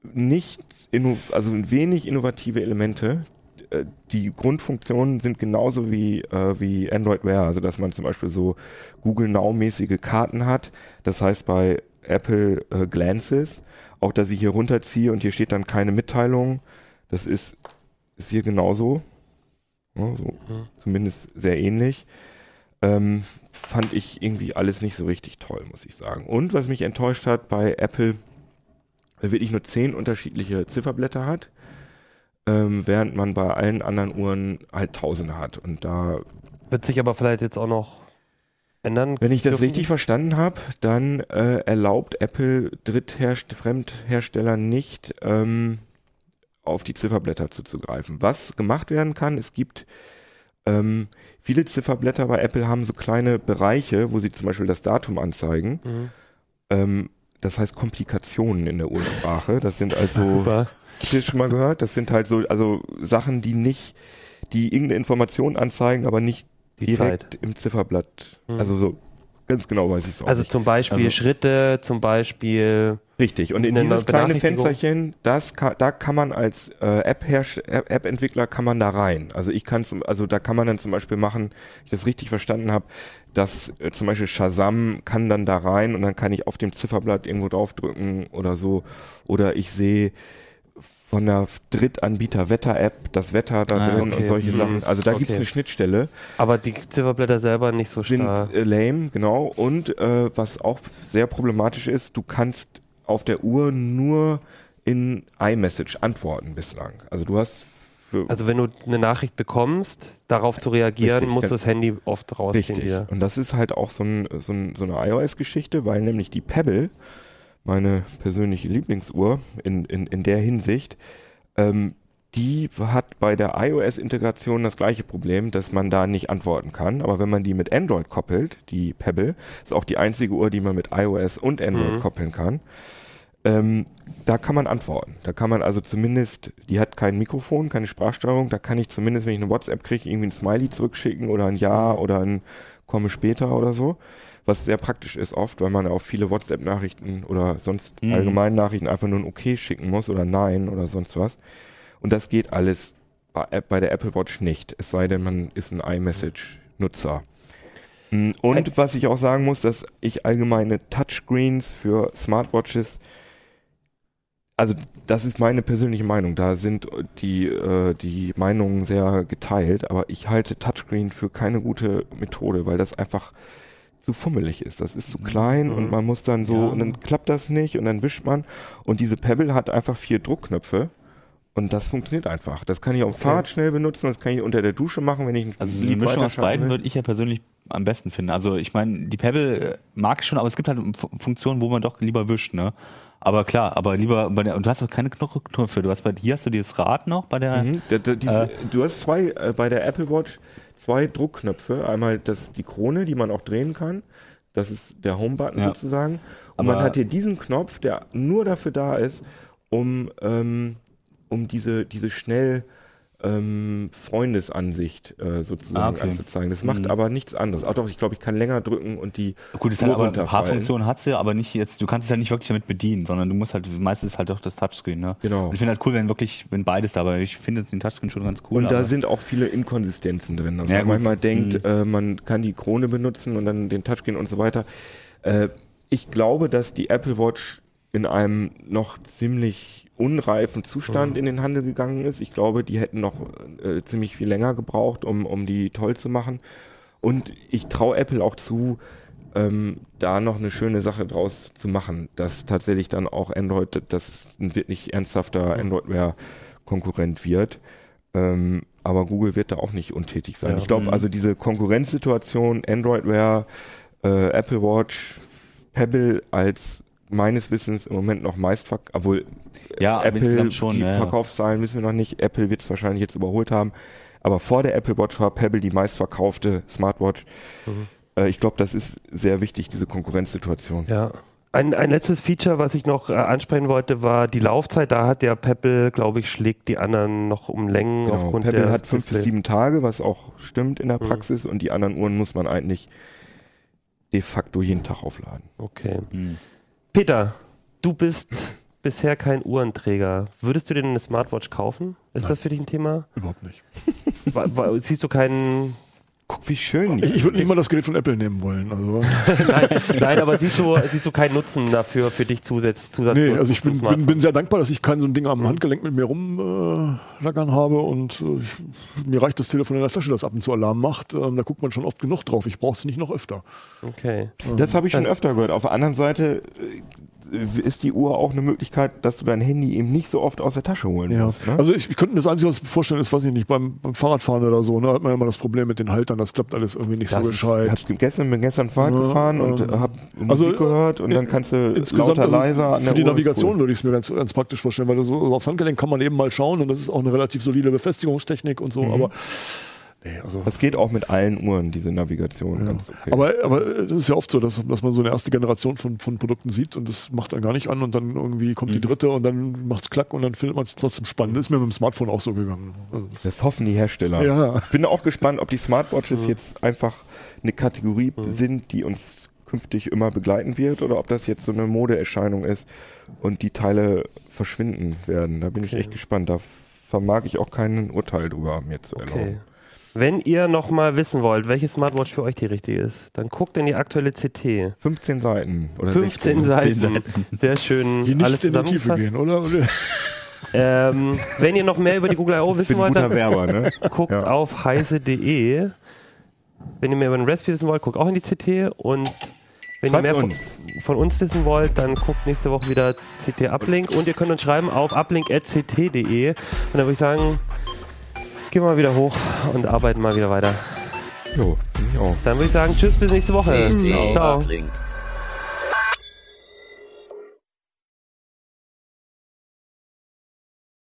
nicht, also wenig innovative Elemente. Äh, Die Grundfunktionen sind genauso wie, äh, wie Android Wear, also dass man zum Beispiel so Google Now-mäßige Karten hat. Das heißt bei Apple äh, Glances, auch dass ich hier runterziehe und hier steht dann keine Mitteilung. Das ist, ist hier genauso. Ja, so, Mhm. Zumindest sehr ähnlich. Ähm, fand ich irgendwie alles nicht so richtig toll, muss ich sagen. Und was mich enttäuscht hat bei Apple, wirklich nur zehn unterschiedliche Zifferblätter hat, ähm, während man bei allen anderen Uhren halt Tausende hat. Und da, Wird sich aber vielleicht jetzt auch noch ändern. wenn ich das dürfen. richtig verstanden habe, dann äh, erlaubt Apple Drittherst Fremdherstellern nicht ähm, auf die Zifferblätter zuzugreifen. Was gemacht werden kann, es gibt ähm, viele Zifferblätter bei Apple haben so kleine Bereiche, wo sie zum Beispiel das Datum anzeigen. Mhm. Ähm, das heißt Komplikationen in der Ursprache. Das sind also. Habt ihr schon mal gehört? Das sind halt so, also Sachen, die nicht, die irgendeine Information anzeigen, aber nicht Die direkt Zeit. im Zifferblatt. Mhm. Also so, ganz genau weiß ich es auch Also nicht. zum Beispiel Also- Schritte, zum Beispiel. Richtig. Und in dieses kleine. Fensterchen, das kann, da kann man als äh, App-Herst- App- App-Entwickler kann man da rein. Also ich kann zum, also da kann man dann zum Beispiel machen, ich das richtig verstanden habe, dass äh, zum Beispiel Shazam kann dann da rein und dann kann ich auf dem Zifferblatt irgendwo draufdrücken oder so. Oder ich sehe von der Drittanbieter Wetter-App das Wetter da Ah, drin okay. und solche Mhm. Sachen. Also da gibt es Okay. eine Schnittstelle. Aber die Zifferblätter selber nicht so Sind stark. äh, lame, genau. Und äh, was auch sehr problematisch ist, du kannst auf der Uhr nur in iMessage antworten bislang. Also du hast Also wenn du eine Nachricht bekommst, darauf zu reagieren, Richtig, musst du das Handy oft rausziehen Richtig. wieder. Und das ist halt auch so, ein, so, ein, so eine iOS-Geschichte, weil nämlich die Pebble, meine persönliche Lieblingsuhr in, in, in der Hinsicht, ähm, die hat bei der iOS-Integration das gleiche Problem, dass man da nicht antworten kann. Aber wenn man die mit Android koppelt, die Pebble, ist auch die einzige Uhr, die man mit iOS und Android Mhm. koppeln kann, ähm, da kann man antworten. Da kann man also zumindest, die hat kein Mikrofon, keine Sprachsteuerung, da kann ich zumindest, wenn ich eine WhatsApp kriege, irgendwie ein Smiley zurückschicken oder ein Ja oder ein Komme später oder so. Was sehr praktisch ist oft, weil man auf viele WhatsApp-Nachrichten oder sonst Mhm. allgemeinen Nachrichten einfach nur ein Okay schicken muss oder Nein oder sonst was. Und das geht alles bei, der Apple Watch nicht. Es sei denn, man ist ein iMessage-Nutzer. Mm, Und was ich auch sagen muss, dass ich allgemeine Touchscreens für Smartwatches, also das ist meine persönliche Meinung, da sind die, äh, die Meinungen sehr geteilt, aber ich halte Touchscreen für keine gute Methode, weil das einfach zu fummelig ist. Das ist zu klein und man muss dann so, Ja. und dann klappt das nicht und dann wischt man. Und diese Pebble hat einfach vier Druckknöpfe. Und das funktioniert einfach. Das kann ich auf dem Fahrrad schnell benutzen, das kann ich unter der Dusche machen, wenn ich Also Lied Mischung aus beiden würde ich ja persönlich am besten finden. Also ich meine, die Pebble äh, mag ich schon, aber es gibt halt Fu- Funktionen, wo man doch lieber wischt, ne? Aber klar, aber lieber bei der, und du hast auch keine Knöpfe. Du hast bei hier hast du dieses Rad noch bei der. Mhm. Da, da, diese, du hast zwei, äh, bei der Apple Watch zwei Druckknöpfe. Einmal das, die Krone, die man auch drehen kann. Das ist der Home-Button Ja. sozusagen. Und man Aber- hat hier diesen Knopf, der nur dafür da ist, um, ähm, um diese, diese schnell ähm, Freundesansicht äh, sozusagen Ah, okay. anzuzeigen. Das macht Mhm. aber nichts anderes. Auch doch, ich glaube, ich kann länger drücken und die Gut, es Uhr hat aber ein paar. Funktionen hat sie, aber nicht jetzt, du kannst es ja nicht wirklich damit bedienen, sondern du musst halt, meistens halt doch das Touchscreen, ne? Genau. Und ich finde halt cool, wenn wirklich, wenn beides dabei, ich finde den Touchscreen schon ganz cool. Und da sind auch viele Inkonsistenzen drin. Also Ja, man gut. manchmal denkt, Mhm. äh, man kann die Krone benutzen und dann den Touchscreen und so weiter. Äh, ich glaube, dass die Apple Watch in einem noch ziemlich unreifen Zustand Mhm. in den Handel gegangen ist. Ich glaube, die hätten noch äh, ziemlich viel länger gebraucht, um, um die toll zu machen. Und ich traue Apple auch zu, ähm, da noch eine schöne Sache draus zu machen, dass tatsächlich dann auch Android, das ein wirklich ernsthafter Android-Wear-Konkurrent wird. Ähm, aber Google wird da auch nicht untätig sein. Ja. Ich glaube, Mhm. also diese Konkurrenzsituation, Android Wear, äh, Apple Watch, Pebble als meines Wissens im Moment noch meistverk obwohl ja, aber Apple, insgesamt schon, die ja. Verkaufszahlen wissen wir noch nicht. Apple wird es wahrscheinlich jetzt überholt haben. Aber vor der Apple Watch war Pebble die meistverkaufte Smartwatch. Mhm. Äh, ich glaube, das ist sehr wichtig, diese Konkurrenzsituation. Ja. Ein, ein letztes Feature, was ich noch äh, ansprechen wollte, war die Laufzeit. Da hat der Pebble, glaube ich, schlägt die anderen noch um Längen Genau. aufgrund Pebble der hat fünf bis Display. sieben Tage, was auch stimmt in der Mhm. Praxis. Und die anderen Uhren muss man eigentlich de facto jeden Tag aufladen. Okay. Hm. Peter, du bist bisher kein Uhrenträger. Würdest du dir eine Smartwatch kaufen? Ist Nein. das für dich ein Thema? Überhaupt nicht. Siehst du keinen. Guck, wie schön. Ich, ich würde nicht mal das Gerät von Apple nehmen wollen. Also, nein, nein, aber siehst du, siehst du keinen Nutzen dafür für dich Zusatz, Zusatz nee, also ich bin, bin, bin sehr dankbar, dass ich kein so ein Ding am Handgelenk mit mir rumrackern habe und äh, ich, mir reicht das Telefon in der Tasche, das ab und zu Alarm macht. Ähm, da guckt man schon oft genug drauf. Ich brauche es nicht noch öfter. Okay. Das habe ich schon öfter gehört. Auf der anderen Seite äh, ist die Uhr auch eine Möglichkeit, dass du dein Handy eben nicht so oft aus der Tasche holen Ja. musst. Ne? Also ich, ich könnte mir das Einzige, was ich mir vorstellen, ist, weiß ich nicht, beim, beim Fahrradfahren oder so, ne, hat man ja immer das Problem mit den Haltern, das klappt alles irgendwie nicht Das so ist- gescheit. Ich hab gestern, bin gestern Fahrrad Ja, gefahren und ähm, habe Musik also, gehört und dann kannst du Insgesamt lauter, also leiser an für der die Uhr ist Navigation cool. würde ich es mir ganz, ganz praktisch vorstellen, weil so aufs Handgelenk kann man eben mal schauen und das ist auch eine relativ solide Befestigungstechnik und so, Mhm. aber nee, also Das geht auch mit allen Uhren, diese Navigation. Ja. Ganz okay. Aber, aber es ist ja oft so, dass, dass man so eine erste Generation von, von Produkten sieht und das macht dann gar nicht an und dann irgendwie kommt die Mhm. dritte und dann macht's klack und dann findet man es trotzdem spannend. Das ist mir mit dem Smartphone auch so gegangen. Also, das hoffen die Hersteller. Ja. Ich bin auch gespannt, ob die Smartwatches jetzt einfach eine Kategorie sind, die uns künftig immer begleiten wird oder ob das jetzt so eine Modeerscheinung ist und die Teile verschwinden werden. Da bin ich Okay. echt gespannt. Da vermag ich auch kein Urteil drüber mir zu erlauben. Okay. Wenn ihr noch mal wissen wollt, welche Smartwatch für euch die richtige ist, dann guckt in die aktuelle CT. 15 Seiten oder 15 16. Seiten. Seiten. Sehr schön. Hier alles nicht in die Tiefe gehen, oder? oder? Ähm, wenn ihr noch mehr über die Google I.O. Wissen wollt, dann Werber, ne? guckt Ja. auf heise.de. Wenn ihr mehr über den Recipe wissen wollt, guckt auch in die CT. Und wenn Schreibt ihr mehr von uns. von uns wissen wollt, dann guckt nächste Woche wieder CT Uplink. Und ihr könnt uns schreiben auf uplink.ct.de. Und dann würde ich sagen, gehen wir mal wieder hoch und arbeiten mal wieder weiter. Jo, auch. Dann würde ich sagen, tschüss, bis nächste Woche. Ciao.